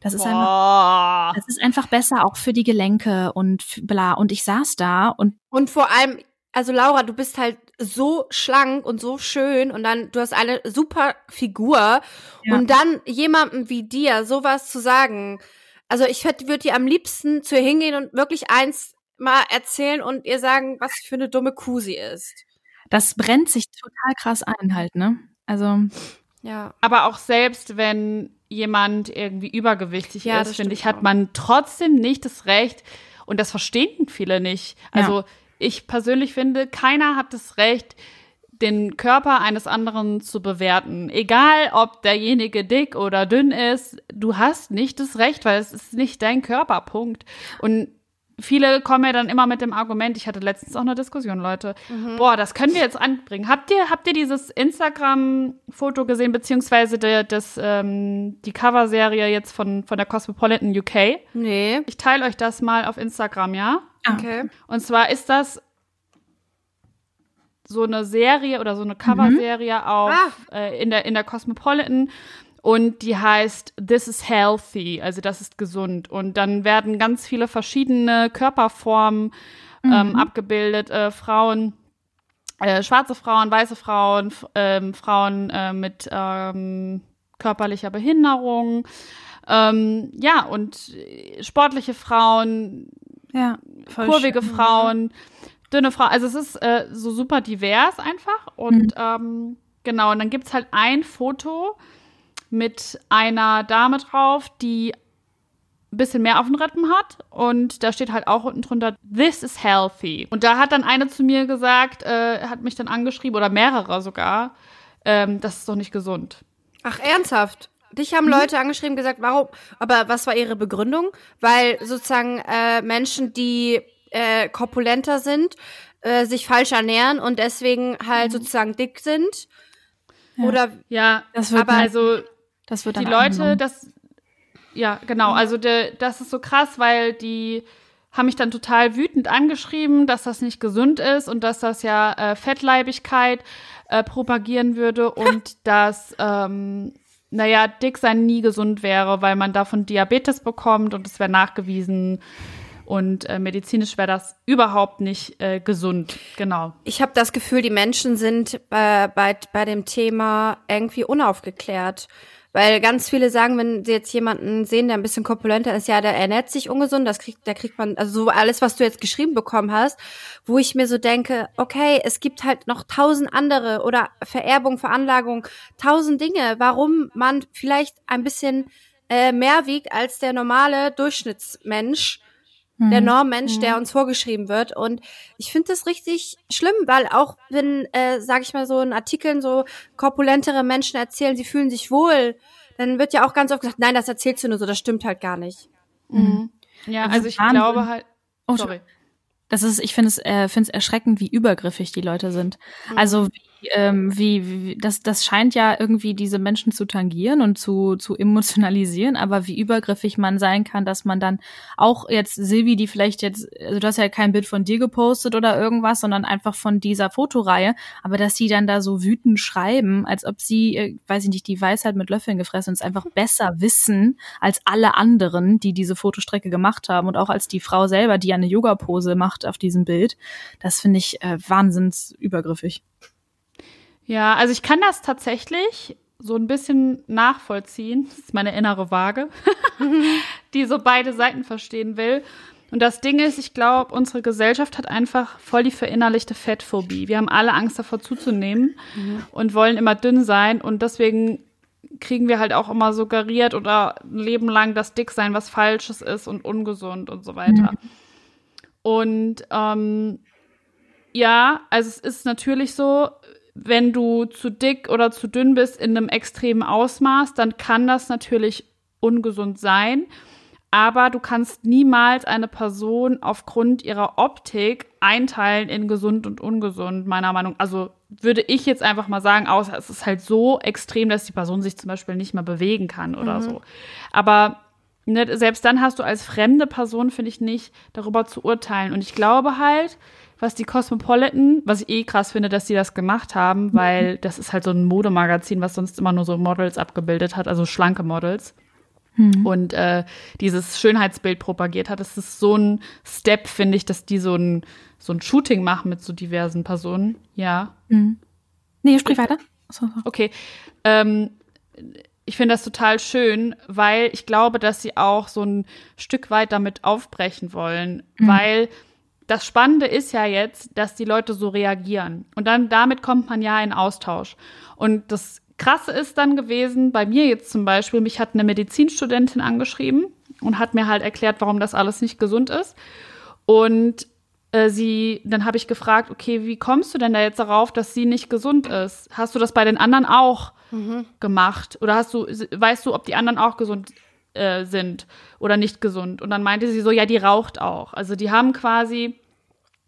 Das ist einfach, das ist einfach besser auch für die Gelenke und bla. Und ich saß da und und vor allem, also Laura, du bist halt so schlank und so schön und dann du hast eine super Figur ja. und dann jemandem wie dir sowas zu sagen. Also ich würde dir am liebsten zu ihr hingehen und wirklich eins mal erzählen und ihr sagen, was für eine dumme Kuh sie ist. Das brennt sich total krass ein halt, ne? Also ja. Aber auch selbst wenn jemand irgendwie übergewichtig ja, ist, finde ich, hat man trotzdem nicht das Recht, und das verstehen viele nicht. Also ja. ich persönlich finde, keiner hat das Recht, den Körper eines anderen zu bewerten. Egal, ob derjenige dick oder dünn ist, du hast nicht das Recht, weil es ist nicht dein Körperpunkt. Und viele kommen ja dann immer mit dem Argument, ich hatte letztens auch eine Diskussion, Leute, mhm. boah, das können wir jetzt anbringen. Habt ihr, habt ihr dieses Instagram-Foto gesehen, beziehungsweise de, das, ähm, die Coverserie jetzt von, von der Cosmopolitan UK? Nee. Ich teile euch das mal auf Instagram, ja? Ah. Okay. Und zwar ist das so eine Serie oder so eine Coverserie mhm. auf ah. äh, in der in der Cosmopolitan und die heißt This is Healthy, also das ist gesund. Und dann werden ganz viele verschiedene Körperformen ähm, mhm. abgebildet, äh, Frauen, äh, schwarze Frauen, weiße Frauen, ähm, Frauen äh, mit ähm, körperlicher Behinderung, ähm, ja, und sportliche Frauen, ja, kurvige schön. Frauen, dünne Frauen. Also es ist äh, so super divers einfach. Und mhm. ähm, genau, und dann gibt's halt ein Foto, mit einer Dame drauf, die ein bisschen mehr auf den Rippen hat. Und da steht halt auch unten drunter, this is healthy. Und da hat dann eine zu mir gesagt, äh, hat mich dann angeschrieben, oder mehrere sogar, ähm, das ist doch nicht gesund. Ach, ernsthaft? Dich haben mhm. Leute angeschrieben, gesagt, warum? Aber was war ihre Begründung? Weil sozusagen äh, Menschen, die äh, korpulenter sind, äh, sich falsch ernähren und deswegen halt mhm. sozusagen dick sind. Ja. Oder ja, das wird aber also das wird dann die Leute, das ja genau, also de, das ist so krass, weil die haben mich dann total wütend angeschrieben, dass das nicht gesund ist und dass das ja äh, Fettleibigkeit äh, propagieren würde und dass ähm, naja, dick sein nie gesund wäre, weil man davon Diabetes bekommt und es wäre nachgewiesen. Und äh, medizinisch wäre das überhaupt nicht äh, gesund, genau. Ich habe das Gefühl, die Menschen sind äh, bei, bei dem Thema irgendwie unaufgeklärt. Weil ganz viele sagen, wenn sie jetzt jemanden sehen, der ein bisschen korpulenter ist, ja, der ernährt sich ungesund, das kriegt, da kriegt man, also so alles, was du jetzt geschrieben bekommen hast, wo ich mir so denke, okay, es gibt halt noch tausend andere oder Vererbung, Veranlagung, tausend Dinge, warum man vielleicht ein bisschen äh, mehr wiegt als der normale Durchschnittsmensch der mhm. Normmensch, der mhm. uns vorgeschrieben wird. Und ich finde das richtig schlimm, weil auch wenn, äh, sage ich mal so in Artikeln so korpulentere Menschen erzählen, sie fühlen sich wohl, dann wird ja auch ganz oft gesagt, nein, das erzählst du nur so, das stimmt halt gar nicht. Mhm. Ja, also ich Wahnsinn. glaube halt. Oh, sorry. Das ist, ich finde es, äh, finde es erschreckend, wie übergriffig die Leute sind. Mhm. Also wie ähm, wie, wie das, das scheint ja irgendwie diese Menschen zu tangieren und zu, zu emotionalisieren, aber wie übergriffig man sein kann, dass man dann auch jetzt Silvi, die vielleicht jetzt, also du hast ja kein Bild von dir gepostet oder irgendwas, sondern einfach von dieser Fotoreihe, aber dass sie dann da so wütend schreiben, als ob sie, äh, weiß ich nicht, die Weisheit mit Löffeln gefressen und es einfach besser wissen als alle anderen, die diese Fotostrecke gemacht haben und auch als die Frau selber, die eine Yoga-Pose macht auf diesem Bild. Das finde ich äh, wahnsinns übergriffig. Ja, also ich kann das tatsächlich so ein bisschen nachvollziehen. Das ist meine innere Waage, die so beide Seiten verstehen will. Und das Ding ist, ich glaube, unsere Gesellschaft hat einfach voll die verinnerlichte Fettphobie. Wir haben alle Angst davor zuzunehmen mhm. und wollen immer dünn sein. Und deswegen kriegen wir halt auch immer suggeriert oder ein Leben lang das Dicksein was Falsches ist und ungesund und so weiter. Mhm. Und ähm, ja, also es ist natürlich so, wenn du zu dick oder zu dünn bist in einem extremen Ausmaß, dann kann das natürlich ungesund sein. Aber du kannst niemals eine Person aufgrund ihrer Optik einteilen in gesund und ungesund, meiner Meinung. Also würde ich jetzt einfach mal sagen, außer es ist halt so extrem, dass die Person sich zum Beispiel nicht mehr bewegen kann oder mhm. so. Aber ne, selbst dann hast du als fremde Person, finde ich, nicht darüber zu urteilen. Und ich glaube halt, was die Cosmopolitan, was ich eh krass finde, dass die das gemacht haben, mhm. weil das ist halt so ein Modemagazin, was sonst immer nur so Models abgebildet hat, also schlanke Models. Mhm. Und äh, dieses Schönheitsbild propagiert hat. Das ist so ein Step, finde ich, dass die so ein, so ein Shooting machen mit so diversen Personen. Ja. Mhm. Nee, sprich weiter. So. Okay. Ähm, ich finde das total schön, weil ich glaube, dass sie auch so ein Stück weit damit aufbrechen wollen, mhm. weil das Spannende ist ja jetzt, dass die Leute so reagieren. Und dann damit kommt man ja in Austausch. Und das Krasse ist dann gewesen, bei mir jetzt zum Beispiel, mich hat eine Medizinstudentin angeschrieben und hat mir halt erklärt, warum das alles nicht gesund ist. Und äh, sie, dann habe ich gefragt, okay, wie kommst du denn da jetzt darauf, dass sie nicht gesund ist? Hast du das bei den anderen auch mhm. gemacht? Oder hast du, weißt du, ob die anderen auch gesund äh, sind oder nicht gesund? Und dann meinte sie so, ja, die raucht auch. Also die haben quasi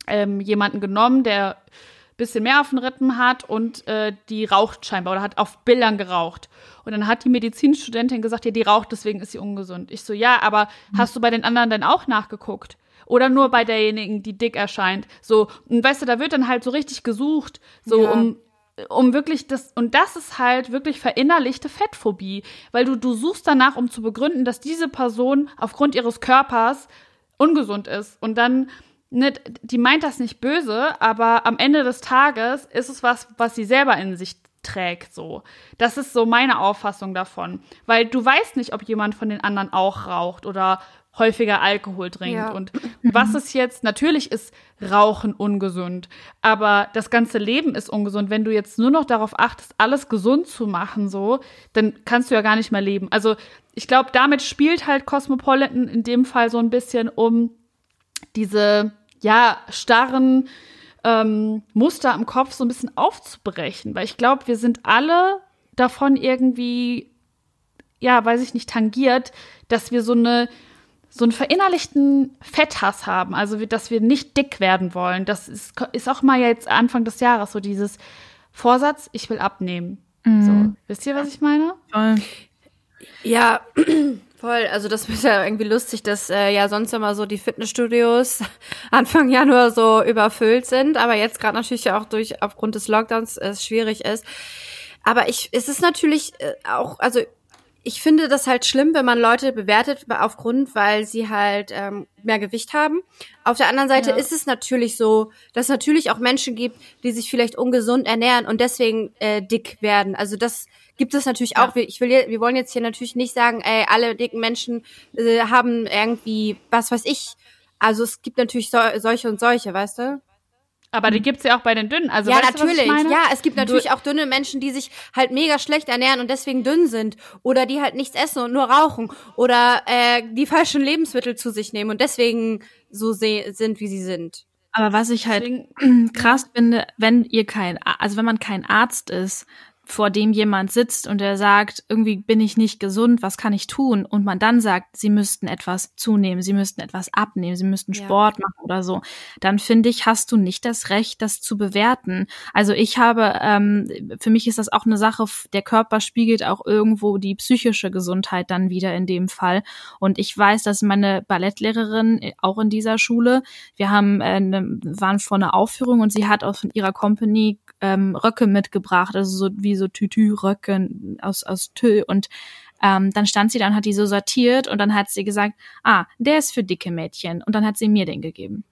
ähm, jemanden genommen, der ein bisschen mehr auf den Rippen hat und äh, die raucht scheinbar oder hat auf Bildern geraucht. Und dann hat die Medizinstudentin gesagt, ja, die raucht, deswegen ist sie ungesund. Ich so, ja, aber mhm. hast du bei den anderen denn auch nachgeguckt? Oder nur bei derjenigen, die dick erscheint? So, und weißt du, da wird dann halt so richtig gesucht, so ja. um um wirklich das, und das ist halt wirklich verinnerlichte Fettphobie, weil du, du suchst danach, um zu begründen, dass diese Person aufgrund ihres Körpers ungesund ist. Und dann ne, die meint das nicht böse, aber am Ende des Tages ist es was, was sie selber in sich trägt, so. Das ist so meine Auffassung davon. Weil du weißt nicht, ob jemand von den anderen auch raucht oder häufiger Alkohol trinkt. Ja. Und was ist jetzt, natürlich ist Rauchen ungesund, aber das ganze Leben ist ungesund. Wenn du jetzt nur noch darauf achtest, alles gesund zu machen, so, dann kannst du ja gar nicht mehr leben. Also ich glaube, damit spielt halt Cosmopolitan in dem Fall so ein bisschen um diese ja, starren ähm, Muster im Kopf so ein bisschen aufzubrechen. Weil ich glaube, wir sind alle davon irgendwie, ja, weiß ich nicht, tangiert, dass wir so eine so einen verinnerlichten Fetthass haben, also dass wir nicht dick werden wollen. Das ist, ist auch mal jetzt Anfang des Jahres so dieses Vorsatz, ich will abnehmen. Mhm. So, wisst ihr, was ich meine? Ja, Voll, also das ist ja irgendwie lustig, dass äh, ja sonst immer so die Fitnessstudios Anfang Januar so überfüllt sind, aber jetzt gerade natürlich ja auch durch aufgrund des Lockdowns es schwierig ist. Aber ich, es ist natürlich äh, auch, also ich finde das halt schlimm, wenn man Leute bewertet aufgrund, weil sie halt ähm, mehr Gewicht haben. Auf der anderen Seite ja. ist es natürlich so, dass es natürlich auch Menschen gibt, die sich vielleicht ungesund ernähren und deswegen äh, dick werden. Also das gibt es natürlich ja. auch. Ich will, wir wollen jetzt hier natürlich nicht sagen, ey, alle dicken Menschen äh, haben irgendwie, was weiß ich. Also es gibt natürlich so, solche und solche, weißt du? Aber die gibt's ja auch bei den dünnen. Also ja, weißt natürlich. Du, ja, es gibt natürlich auch dünne Menschen, die sich halt mega schlecht ernähren und deswegen dünn sind oder die halt nichts essen und nur rauchen oder äh, die falschen Lebensmittel zu sich nehmen und deswegen so sind, wie sie sind. Aber was ich halt krass finde, wenn ihr kein, also wenn man kein Arzt ist, vor dem jemand sitzt und er sagt, irgendwie bin ich nicht gesund, was kann ich tun? Und man dann sagt, sie müssten etwas zunehmen, sie müssten etwas abnehmen, sie müssten ja. Sport machen oder so, dann finde ich, hast du nicht das Recht, das zu bewerten. Also ich habe, ähm, für mich ist das auch eine Sache, der Körper spiegelt auch irgendwo die psychische Gesundheit dann wieder in dem Fall. Und ich weiß, dass meine Ballettlehrerin äh, auch in dieser Schule, wir haben, äh, ne, waren vor einer Aufführung und sie hat aus ihrer Company ähm, Röcke mitgebracht, also so wie so Tütü-Röcke aus, aus Tüll und ähm, dann stand sie da und hat die so sortiert und dann hat sie gesagt, ah, der ist für dicke Mädchen. Und dann hat sie mir den gegeben.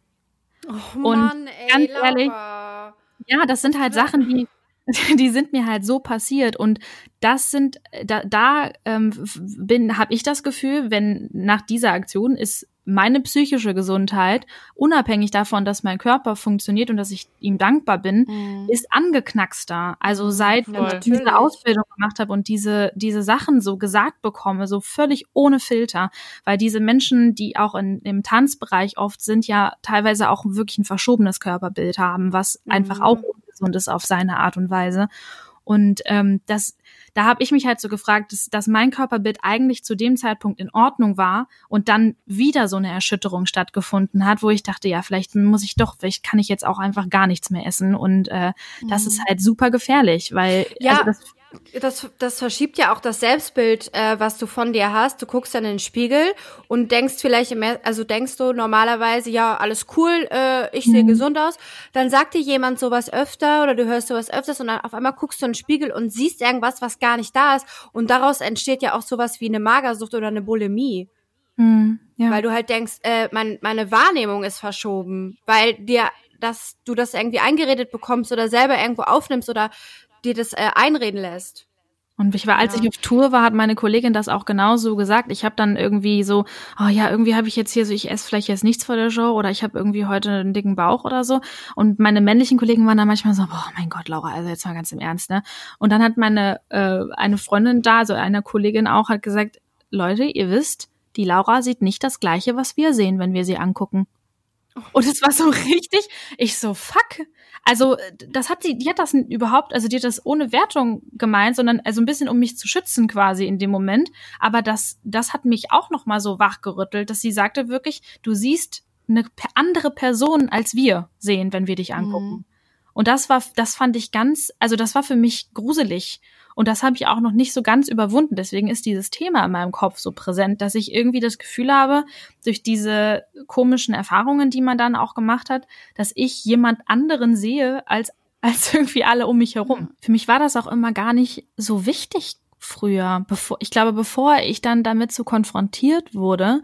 Oh Mann, ey, ganz ehrlich, ja, das sind halt Sachen, die die sind mir halt so passiert. Und das sind da, da ähm, bin habe ich das Gefühl, wenn nach dieser Aktion ist meine psychische Gesundheit, unabhängig davon, dass mein Körper funktioniert und dass ich ihm dankbar bin, mhm. ist angeknackster. Also seit Voll. ich diese Ausbildung gemacht habe und diese, diese Sachen so gesagt bekomme, so völlig ohne Filter, weil diese Menschen, die auch in, im Tanzbereich oft sind, ja teilweise auch wirklich ein verschobenes Körperbild haben, was mhm. einfach auch ungesund ist auf seine Art und Weise. Und ähm, das, da habe ich mich halt so gefragt, dass, dass mein Körperbild eigentlich zu dem Zeitpunkt in Ordnung war und dann wieder so eine Erschütterung stattgefunden hat, wo ich dachte, ja, vielleicht muss ich doch, vielleicht kann ich jetzt auch einfach gar nichts mehr essen. Und äh, mhm. das ist mhm. halt super gefährlich, weil ja. also das das, das verschiebt ja auch das Selbstbild, äh, was du von dir hast. Du guckst dann in den Spiegel und denkst vielleicht, im, also denkst du normalerweise, ja, alles cool, äh, ich sehe mhm. gesund aus. Dann sagt dir jemand sowas öfter oder du hörst sowas öfters und dann auf einmal guckst du in den Spiegel und siehst irgendwas, was gar nicht da ist. Und daraus entsteht ja auch sowas wie eine Magersucht oder eine Bulimie. Mhm, ja. Weil du halt denkst, äh, mein, meine Wahrnehmung ist verschoben, weil dir dass du das irgendwie eingeredet bekommst oder selber irgendwo aufnimmst oder dir das äh, einreden lässt. Und ich war, als ja. ich auf Tour war, hat meine Kollegin das auch genauso gesagt. Ich habe dann irgendwie so, oh ja, irgendwie habe ich jetzt hier so, ich esse vielleicht jetzt nichts vor der Show oder ich habe irgendwie heute einen dicken Bauch oder so. Und meine männlichen Kollegen waren dann manchmal so, boah, mein Gott, Laura, also jetzt mal ganz im Ernst, ne? Und dann hat meine äh, eine Freundin da, also eine Kollegin auch, hat gesagt, Leute, ihr wisst, die Laura sieht nicht das Gleiche, was wir sehen, wenn wir sie angucken. Und es war so richtig, ich so, fuck. Also, das hat sie, die hat das überhaupt, also die hat das ohne Wertung gemeint, sondern also ein bisschen um mich zu schützen quasi in dem Moment. Aber das, das hat mich auch noch mal so wachgerüttelt, dass sie sagte wirklich, du siehst eine andere Person als wir sehen, wenn wir dich angucken. Mhm. Und das war, das fand ich ganz, also das war für mich gruselig. Und das habe ich auch noch nicht so ganz überwunden. Deswegen ist dieses Thema in meinem Kopf so präsent, dass ich irgendwie das Gefühl habe, durch diese komischen Erfahrungen, die man dann auch gemacht hat, dass ich jemand anderen sehe als, als irgendwie alle um mich herum. Für mich war das auch immer gar nicht so wichtig früher. Bevor, ich glaube, bevor ich dann damit so konfrontiert wurde,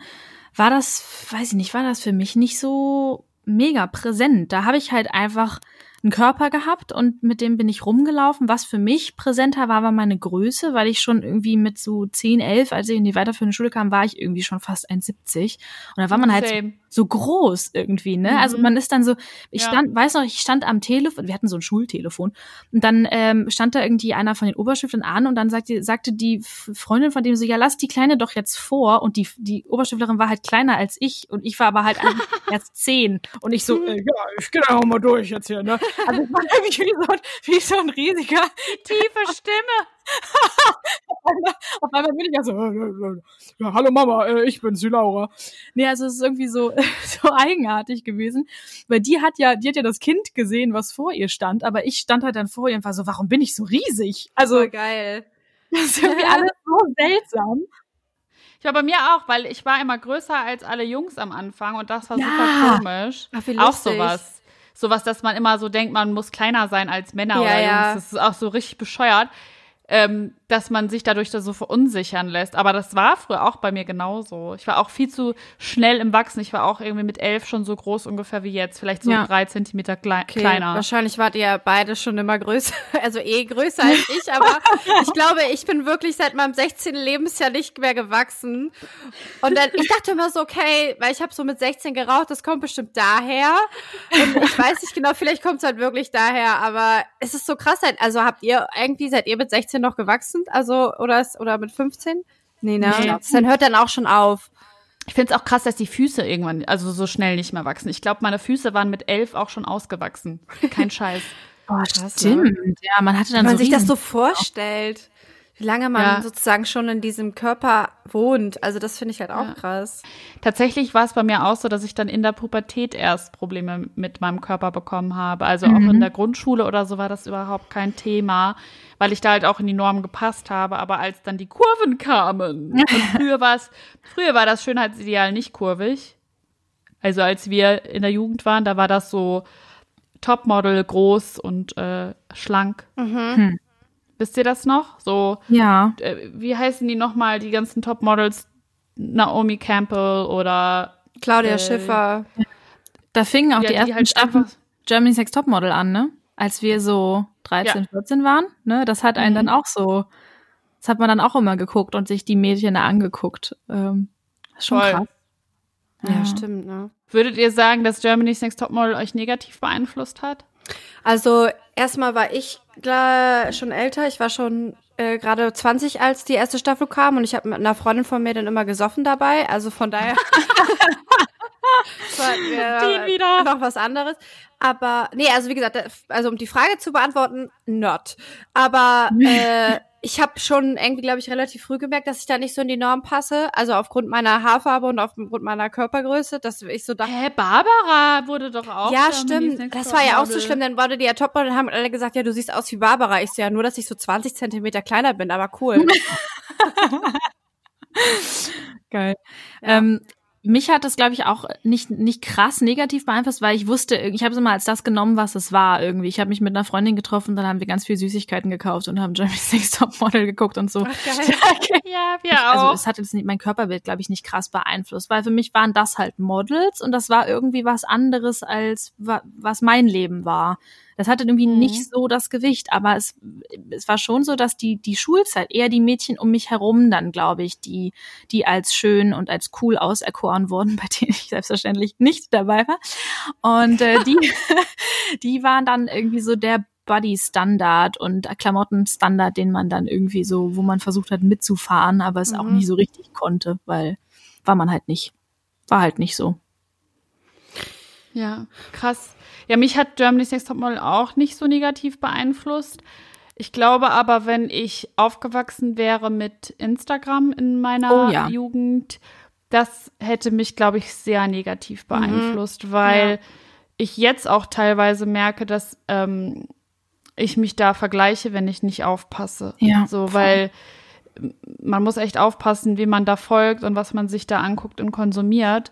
war das, weiß ich nicht, war das für mich nicht so mega präsent. Da habe ich halt einfach einen Körper gehabt und mit dem bin ich rumgelaufen. Was für mich präsenter war, war meine Größe, weil ich schon irgendwie mit so 10, 11, als ich in die weiterführende Schule kam, war ich irgendwie schon fast 1,70. Und da war man halt Same so groß irgendwie, ne? Also mhm. Also man ist dann so, ich ja. stand, weiß noch, ich stand am Telefon, wir hatten so ein Schultelefon und dann ähm, stand da irgendwie einer von den Oberschüftlern an und dann sagte, sagte die Freundin von dem so, ja, lass die Kleine doch jetzt vor und die, die Oberschüflerin war halt kleiner als ich und ich war aber halt erst zehn und ich so, äh, ja, ich gehe da auch mal durch jetzt hier, ne? Also ich war irgendwie wie so, wie so ein riesiger, tiefe Stimme. auf, einmal, bin ich ja so, ja, hallo Mama, äh, ich bin's, die Laura. Nee, also es ist irgendwie so, so eigenartig gewesen, weil die hat ja, die hat ja das Kind gesehen, was vor ihr stand, aber ich stand halt dann vor ihr und war so, warum bin ich so riesig? Also, oh, geil. Das ist irgendwie alles so seltsam. Ich war bei mir auch, weil ich war immer größer als alle Jungs am Anfang und das war ja. super komisch. Ach, auch sowas. Sowas, dass man immer so denkt, man muss kleiner sein als Männer ja, oder Jungs. Das ist auch so richtig bescheuert ähm, dass man sich dadurch da so verunsichern lässt. Aber das war früher auch bei mir genauso. Ich war auch viel zu schnell im Wachsen. Ich war auch irgendwie mit elf schon so groß ungefähr wie jetzt, vielleicht so ja. drei Zentimeter klei okay. kleiner. Wahrscheinlich wart ihr beide schon immer größer, also eh größer als ich, aber ich glaube, ich bin wirklich seit meinem 16. Lebensjahr nicht mehr gewachsen. Und dann, ich dachte immer so, okay, weil ich habe so mit 16 geraucht, das kommt bestimmt daher. Und ich weiß nicht genau, vielleicht kommt es halt wirklich daher, aber es ist so krass. Also habt ihr irgendwie, seid ihr mit 16 16 noch gewachsen? Also, oder, ist, oder mit 15? Nee, ne? Nee. Dann hört dann auch schon auf. Ich finde es auch krass, dass die Füße irgendwann, also so schnell nicht mehr wachsen. Ich glaube, meine Füße waren mit elf auch schon ausgewachsen. Kein Scheiß. Oh, stimmt. Ne? Ja, man hatte dann Wenn man so sich das so vorstellt wie lange man ja. sozusagen schon in diesem Körper wohnt. Also das finde ich halt auch ja. krass. Tatsächlich war es bei mir auch so, dass ich dann in der Pubertät erst Probleme mit meinem Körper bekommen habe. Also mhm. auch in der Grundschule oder so war das überhaupt kein Thema, weil ich da halt auch in die Norm gepasst habe. Aber als dann die Kurven kamen, und früher war es, früher war das Schönheitsideal nicht kurvig. Also als wir in der Jugend waren, da war das so Topmodel groß und äh, schlank. Mhm. Hm. Wisst ihr das noch? So, ja. Äh, wie heißen die nochmal, die ganzen Topmodels? Naomi Campbell oder Claudia äh, Schiffer. Da fingen auch ja, die ersten die halt Staffeln Germany's Next Topmodel an, ne? Als wir so 13, ja. 14 waren, ne? Das hat einen mhm. dann auch so, das hat man dann auch immer geguckt und sich die Mädchen da angeguckt. Ähm, schon Voll. krass. Ja, ja, stimmt, ne? Würdet ihr sagen, dass Germany's Next Topmodel euch negativ beeinflusst hat? Also erstmal war ich klar schon älter. Ich war schon äh, gerade 20, als die erste Staffel kam und ich habe mit einer Freundin von mir dann immer gesoffen dabei. Also von daher war äh, wieder. noch was anderes. Aber nee, also wie gesagt, also um die Frage zu beantworten, not. Aber äh, ich habe schon irgendwie, glaube ich, relativ früh gemerkt, dass ich da nicht so in die Norm passe. Also aufgrund meiner Haarfarbe und aufgrund meiner Körpergröße, dass ich so dachte. Hä, Barbara wurde doch auch. Ja, stimmt. Das war ja auch so schlimm. Dann wurde die ja Topmodel und haben alle gesagt, ja, du siehst aus wie Barbara. Ich so, ja, nur, dass ich so 20 Zentimeter kleiner bin, aber cool. Geil. Ja. Ähm, mich hat das, glaube ich, auch nicht, nicht krass negativ beeinflusst, weil ich wusste, ich habe es immer als das genommen, was es war irgendwie. Ich habe mich mit einer Freundin getroffen, dann haben wir ganz viel Süßigkeiten gekauft und haben Jeremy's Next Top Model geguckt und so. Ach, geil. ja, wir also, auch. Also es hat jetzt nicht, mein Körperbild, glaube ich, nicht krass beeinflusst, weil für mich waren das halt Models und das war irgendwie was anderes als was mein Leben war. Das hatte irgendwie mhm. nicht so das Gewicht, aber es, es war schon so, dass die, die Schulzeit eher die Mädchen um mich herum dann, glaube ich, die, die als schön und als cool auserkoren wurden, bei denen ich selbstverständlich nicht dabei war. Und äh, die, die waren dann irgendwie so der Body-Standard und Klamotten-Standard, den man dann irgendwie so, wo man versucht hat mitzufahren, aber es mhm. auch nie so richtig konnte, weil war man halt nicht. War halt nicht so. Ja, krass. Ja, mich hat Germany's Next Topmodel auch nicht so negativ beeinflusst. Ich glaube aber, wenn ich aufgewachsen wäre mit Instagram in meiner oh, ja. Jugend, das hätte mich, glaube ich, sehr negativ mhm. beeinflusst, mhm. weil ja. ich jetzt auch teilweise merke, dass ähm, ich mich da vergleiche, wenn ich nicht aufpasse. Ja. So, weil man muss echt aufpassen, wie man da folgt und was man sich da anguckt und konsumiert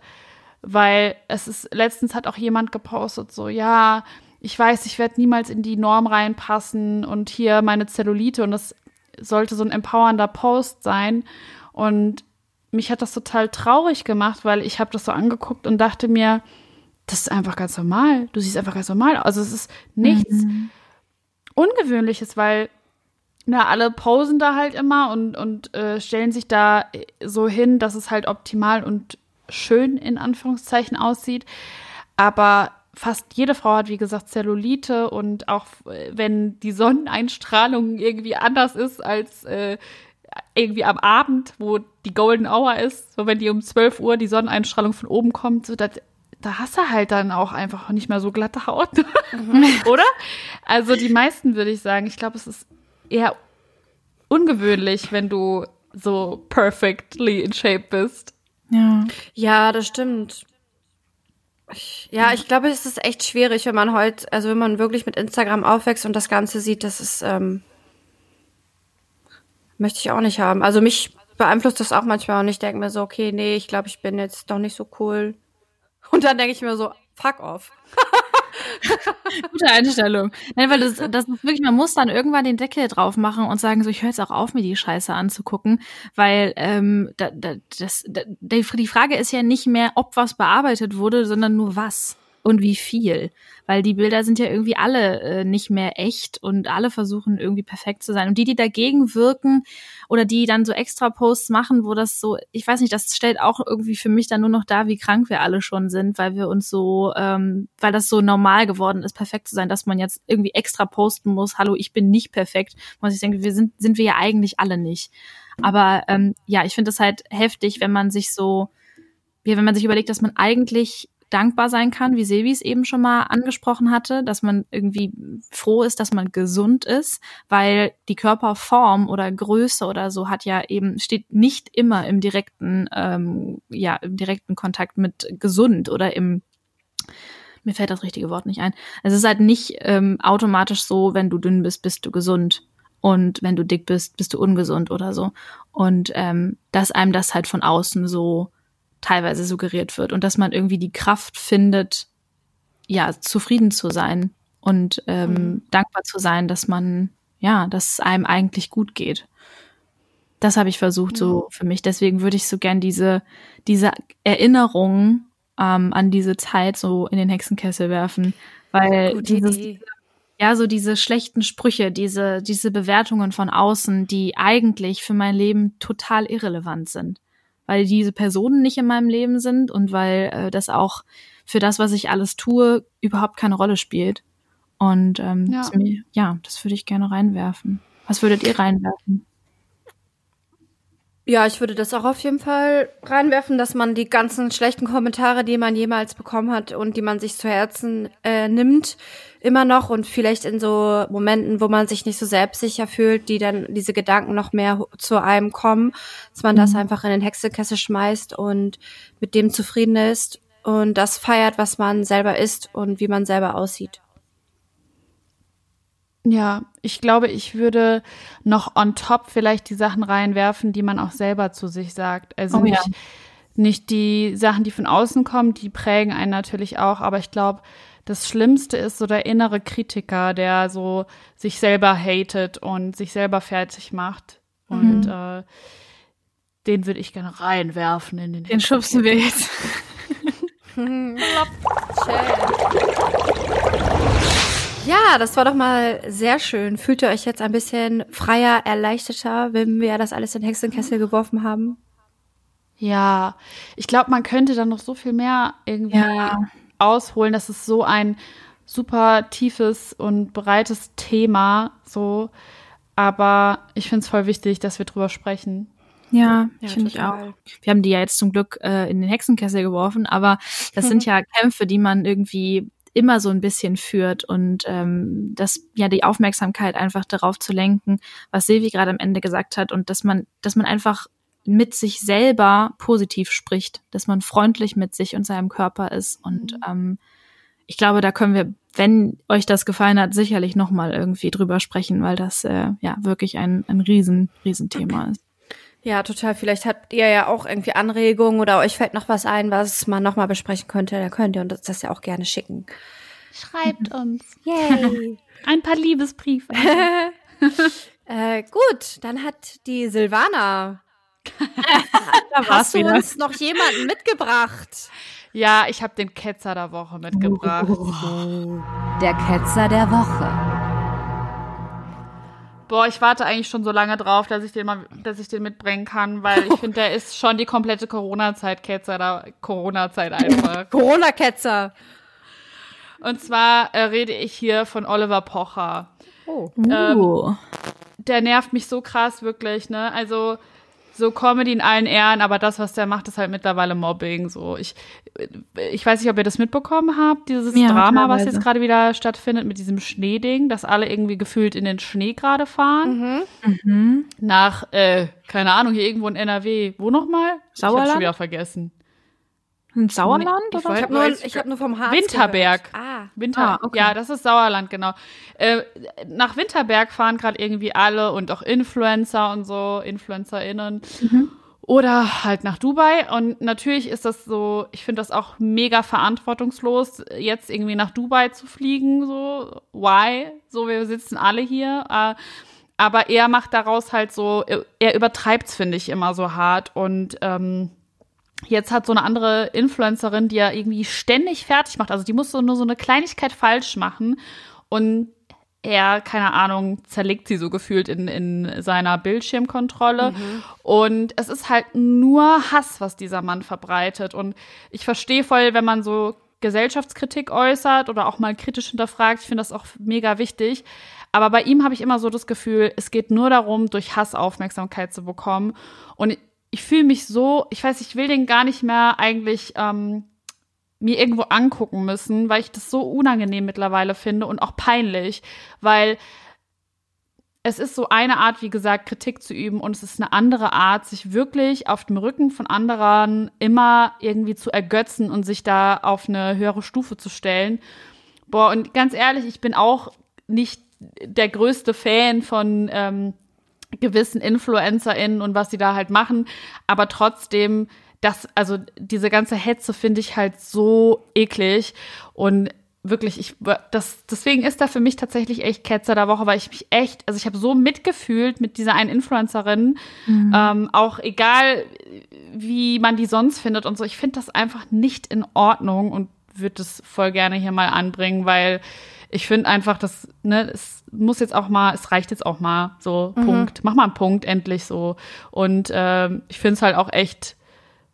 weil es ist, letztens hat auch jemand gepostet, so, ja, ich weiß, ich werde niemals in die Norm reinpassen und hier meine Zellulite und das sollte so ein empowernder Post sein. Und mich hat das total traurig gemacht, weil ich habe das so angeguckt und dachte mir, das ist einfach ganz normal. Du siehst einfach ganz normal. Also es ist nichts mhm. Ungewöhnliches, weil na, alle posen da halt immer und, und äh, stellen sich da so hin, dass es halt optimal und schön in Anführungszeichen aussieht. Aber fast jede Frau hat, wie gesagt, Zellulite und auch äh, wenn die Sonneneinstrahlung irgendwie anders ist als äh, irgendwie am Abend, wo die Golden Hour ist, so wenn die um 12 Uhr die Sonneneinstrahlung von oben kommt, so dat, da hast du halt dann auch einfach nicht mehr so glatte Haut, oder? Also die meisten würde ich sagen, ich glaube, es ist eher ungewöhnlich, wenn du so perfectly in shape bist. Ja. Ja, das stimmt. Ja, ich glaube, es ist echt schwierig, wenn man heute, also wenn man wirklich mit Instagram aufwächst und das Ganze sieht, das ist, ähm, möchte ich auch nicht haben. Also mich beeinflusst das auch manchmal und ich denke mir so, okay, nee, ich glaube, ich bin jetzt doch nicht so cool. Und dann denke ich mir so, fuck off. Gute Einstellung. Nein, weil das, das ist wirklich, man muss dann irgendwann den Deckel drauf machen und sagen, so, ich höre jetzt auch auf, mir die Scheiße anzugucken, weil ähm, da, da, das, da, die Frage ist ja nicht mehr, ob was bearbeitet wurde, sondern nur was und wie viel. Weil die Bilder sind ja irgendwie alle äh, nicht mehr echt und alle versuchen irgendwie perfekt zu sein. Und die, die dagegen wirken oder die dann so extra Posts machen, wo das so, ich weiß nicht, das stellt auch irgendwie für mich dann nur noch da, wie krank wir alle schon sind, weil wir uns so, ähm, weil das so normal geworden ist, perfekt zu sein, dass man jetzt irgendwie extra posten muss, hallo, ich bin nicht perfekt. Muss ich denken, wir sind, sind wir ja eigentlich alle nicht. Aber ähm, ja, ich finde es halt heftig, wenn man sich so, ja, wenn man sich überlegt, dass man eigentlich dankbar sein kann, wie Silvi es eben schon mal angesprochen hatte, dass man irgendwie froh ist, dass man gesund ist, weil die Körperform oder Größe oder so hat ja eben, steht nicht immer im direkten, ähm, ja, im direkten Kontakt mit gesund oder im mir fällt das richtige Wort nicht ein. Es ist halt nicht ähm, automatisch so, wenn du dünn bist, bist du gesund. Und wenn du dick bist, bist du ungesund oder so. Und ähm, dass einem das halt von außen so teilweise suggeriert wird und dass man irgendwie die Kraft findet, ja, zufrieden zu sein und ähm, mhm. dankbar zu sein, dass man, ja, dass es einem eigentlich gut geht. Das habe ich versucht so für mich. Deswegen würde ich so gern diese, diese Erinnerung ähm, an diese Zeit so in den Hexenkessel werfen, weil dieses, ja, so diese schlechten Sprüche, diese, diese Bewertungen von außen, die eigentlich für mein Leben total irrelevant sind weil diese Personen nicht in meinem Leben sind und weil äh, das auch für das, was ich alles tue, überhaupt keine Rolle spielt. Und ähm, ja. Das, ja, das würde ich gerne reinwerfen. Was würdet ihr reinwerfen? Ja, ich würde das auch auf jeden Fall reinwerfen, dass man die ganzen schlechten Kommentare, die man jemals bekommen hat und die man sich zu Herzen äh, nimmt, immer noch und vielleicht in so Momenten, wo man sich nicht so selbstsicher fühlt, die dann diese Gedanken noch mehr zu einem kommen, dass man mhm. das einfach in den Hexekessel schmeißt und mit dem zufrieden ist und das feiert, was man selber ist und wie man selber aussieht. Ja, ich glaube, ich würde noch on top vielleicht die Sachen reinwerfen, die man auch selber zu sich sagt. Also oh, nicht, ja. nicht die Sachen, die von außen kommen, die prägen einen natürlich auch, aber ich glaube, das Schlimmste ist so der innere Kritiker, der so sich selber hatet und sich selber fertig macht. Mhm. Und äh, den würde ich gerne reinwerfen in den Den schubsen wir jetzt. Ja, das war doch mal sehr schön. Fühlt ihr euch jetzt ein bisschen freier, erleichterter, wenn wir das alles in Hexenkessel geworfen haben? Ja, ich glaube, man könnte dann noch so viel mehr irgendwie ja. ausholen. Das ist so ein super tiefes und breites Thema, so. Aber ich finde es voll wichtig, dass wir drüber sprechen. Ja, ja finde ich auch. Wir haben die ja jetzt zum Glück äh, in den Hexenkessel geworfen, aber das sind ja Kämpfe, die man irgendwie immer so ein bisschen führt und ähm, das ja die Aufmerksamkeit einfach darauf zu lenken, was Silvi gerade am Ende gesagt hat und dass man, dass man einfach mit sich selber positiv spricht, dass man freundlich mit sich und seinem Körper ist und mhm. ähm, ich glaube, da können wir, wenn euch das gefallen hat, sicherlich noch mal irgendwie drüber sprechen, weil das äh, ja wirklich ein ein riesen Riesenthema ist. Ja, total. Vielleicht habt ihr ja auch irgendwie Anregungen oder euch fällt noch was ein, was man nochmal besprechen könnte. Da könnt ihr uns das ja auch gerne schicken. Schreibt uns. Yay. Ein paar Liebesbriefe. äh, gut, dann hat die Silvana. da hast du wieder. uns noch jemanden mitgebracht? Ja, ich habe den Ketzer der Woche mitgebracht. Der Ketzer der Woche. Boah, ich warte eigentlich schon so lange drauf, dass ich den mal, dass ich den mitbringen kann, weil ich finde, der ist schon die komplette Corona-Zeit-Ketzer da. Corona-Zeit einfach. Corona-Ketzer. Und zwar äh, rede ich hier von Oliver Pocher. Oh. Ähm, uh. Der nervt mich so krass, wirklich, ne? Also, so Comedy in allen Ehren, aber das, was der macht, ist halt mittlerweile Mobbing. So, ich, ich weiß nicht, ob ihr das mitbekommen habt, dieses ja, Drama, was jetzt gerade wieder stattfindet mit diesem Schneeding, dass alle irgendwie gefühlt in den Schnee gerade fahren. Mhm. Mhm. Nach, äh, keine Ahnung, hier irgendwo in NRW. Wo nochmal? Sauerland? Ich hab schon wieder vergessen. Ein Sauerland? Ich, ich habe nur, ich hab nur vom Harz Winterberg. Gehört. Ah. Winter, ah, okay. Ja, das ist Sauerland, genau. Äh, nach Winterberg fahren gerade irgendwie alle und auch Influencer und so, InfluencerInnen. Mhm. Oder halt nach Dubai. Und natürlich ist das so, ich finde das auch mega verantwortungslos, jetzt irgendwie nach Dubai zu fliegen. So, why? So, wir sitzen alle hier. Äh, aber er macht daraus halt so, er übertreibt's, finde ich, immer so hart. Und ähm, Jetzt hat so eine andere Influencerin, die ja irgendwie ständig fertig macht. Also die muss so nur so eine Kleinigkeit falsch machen und er, keine Ahnung, zerlegt sie so gefühlt in, in seiner Bildschirmkontrolle. Mhm. Und es ist halt nur Hass, was dieser Mann verbreitet. Und ich verstehe voll, wenn man so Gesellschaftskritik äußert oder auch mal kritisch hinterfragt. Ich finde das auch mega wichtig. Aber bei ihm habe ich immer so das Gefühl, es geht nur darum, durch Hass Aufmerksamkeit zu bekommen. Und ich fühle mich so, ich weiß, ich will den gar nicht mehr eigentlich ähm, mir irgendwo angucken müssen, weil ich das so unangenehm mittlerweile finde und auch peinlich, weil es ist so eine Art, wie gesagt, Kritik zu üben und es ist eine andere Art, sich wirklich auf dem Rücken von anderen immer irgendwie zu ergötzen und sich da auf eine höhere Stufe zu stellen. Boah, und ganz ehrlich, ich bin auch nicht der größte Fan von ähm, gewissen InfluencerInnen und was sie da halt machen, aber trotzdem, das, also diese ganze Hetze finde ich halt so eklig und wirklich, ich das deswegen ist da für mich tatsächlich echt Ketzer der Woche, weil ich mich echt, also ich habe so mitgefühlt mit dieser einen Influencerin, mhm. ähm, auch egal wie man die sonst findet und so. Ich finde das einfach nicht in Ordnung und würde das voll gerne hier mal anbringen, weil ich finde einfach, dass ne, es muss jetzt auch mal, es reicht jetzt auch mal so mhm. Punkt, mach mal einen Punkt endlich so und ähm, ich finde es halt auch echt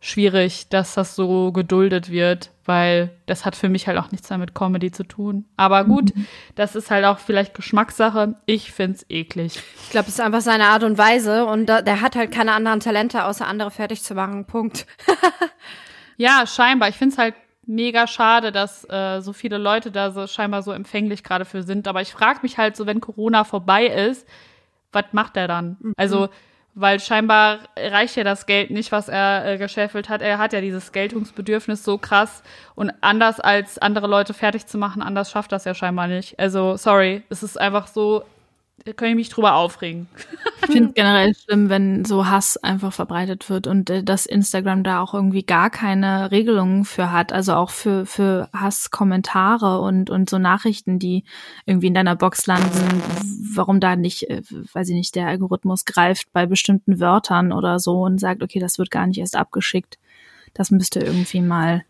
schwierig, dass das so geduldet wird, weil das hat für mich halt auch nichts mehr mit Comedy zu tun. Aber gut, mhm. das ist halt auch vielleicht Geschmackssache. Ich find's eklig. Ich glaube, es ist einfach seine Art und Weise und da, der hat halt keine anderen Talente, außer andere fertig zu machen. Punkt. ja, scheinbar. Ich find's halt mega schade, dass äh, so viele Leute da so scheinbar so empfänglich gerade für sind. Aber ich frage mich halt so, wenn Corona vorbei ist, was macht er dann? Mhm. Also weil scheinbar reicht ja das Geld nicht, was er äh, geschäffelt hat. Er hat ja dieses Geltungsbedürfnis so krass und anders als andere Leute fertig zu machen, anders schafft das ja scheinbar nicht. Also, sorry, es ist einfach so da kann ich mich drüber aufregen. Ich finde generell schlimm, wenn so Hass einfach verbreitet wird und äh, dass Instagram da auch irgendwie gar keine Regelungen für hat. Also auch für, für Hasskommentare und, und so Nachrichten, die irgendwie in deiner Box landen, warum da nicht, äh, weiß ich nicht, der Algorithmus greift bei bestimmten Wörtern oder so und sagt, okay, das wird gar nicht erst abgeschickt. Das müsste irgendwie mal.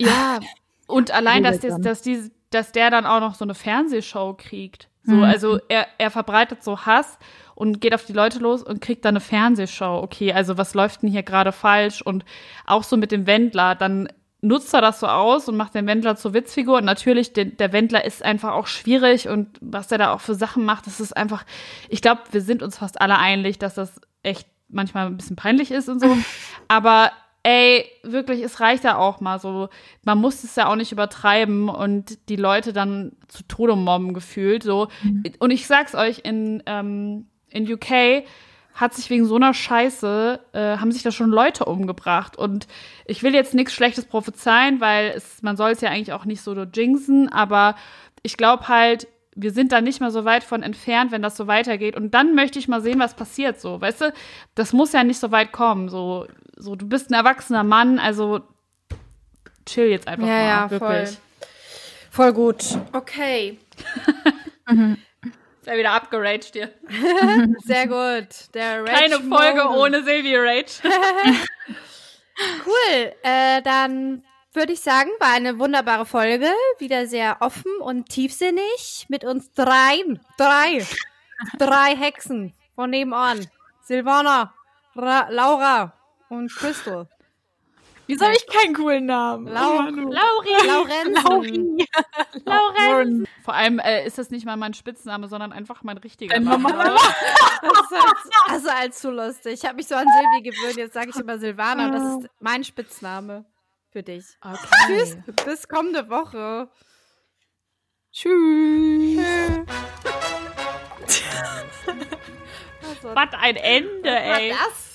Ja, und allein, dass, das, dass, die, dass der dann auch noch so eine Fernsehshow kriegt. So, mhm. also er, er verbreitet so Hass und geht auf die Leute los und kriegt dann eine Fernsehshow. Okay, also was läuft denn hier gerade falsch? Und auch so mit dem Wendler, dann nutzt er das so aus und macht den Wendler zur Witzfigur. Und natürlich, den, der Wendler ist einfach auch schwierig und was er da auch für Sachen macht, das ist einfach, ich glaube, wir sind uns fast alle einig, dass das echt manchmal ein bisschen peinlich ist und so. Aber ey, wirklich, es reicht ja auch mal so. Man muss es ja auch nicht übertreiben und die Leute dann zu Tode mobben gefühlt. So. Mhm. Und ich sag's euch, in, ähm, in UK hat sich wegen so einer Scheiße, äh, haben sich da schon Leute umgebracht. Und ich will jetzt nichts Schlechtes prophezeien, weil es, man soll es ja eigentlich auch nicht so jinxen, aber ich glaube halt, wir sind da nicht mehr so weit von entfernt, wenn das so weitergeht. Und dann möchte ich mal sehen, was passiert. So, weißt du, das muss ja nicht so weit kommen. So, so du bist ein erwachsener Mann, also chill jetzt einfach ja, mal, ja, wirklich. Voll, voll gut. Okay. Ist ja wieder abgeraged hier. Sehr gut. Der Rage Keine Folge Moment. ohne Silvia Rage. cool. Äh, dann würde ich sagen, war eine wunderbare Folge. Wieder sehr offen und tiefsinnig mit uns dreien. Drei. Drei Hexen von nebenan. Silvana, Ra Laura und Crystal. Wieso habe ich keinen coolen Namen? Lau Lauri. Laurenzen. Lauri. Laurenzen. Vor allem äh, ist das nicht mal mein Spitzname, sondern einfach mein richtiger Name. das ist halt, also als zu lustig. Ich habe mich so an Silvi gewöhnt. Jetzt sage ich immer Silvana und das ist mein Spitzname für dich. Okay. Tschüss. Bis kommende Woche. Tschüss. Was ein Ende, ey. Was war das?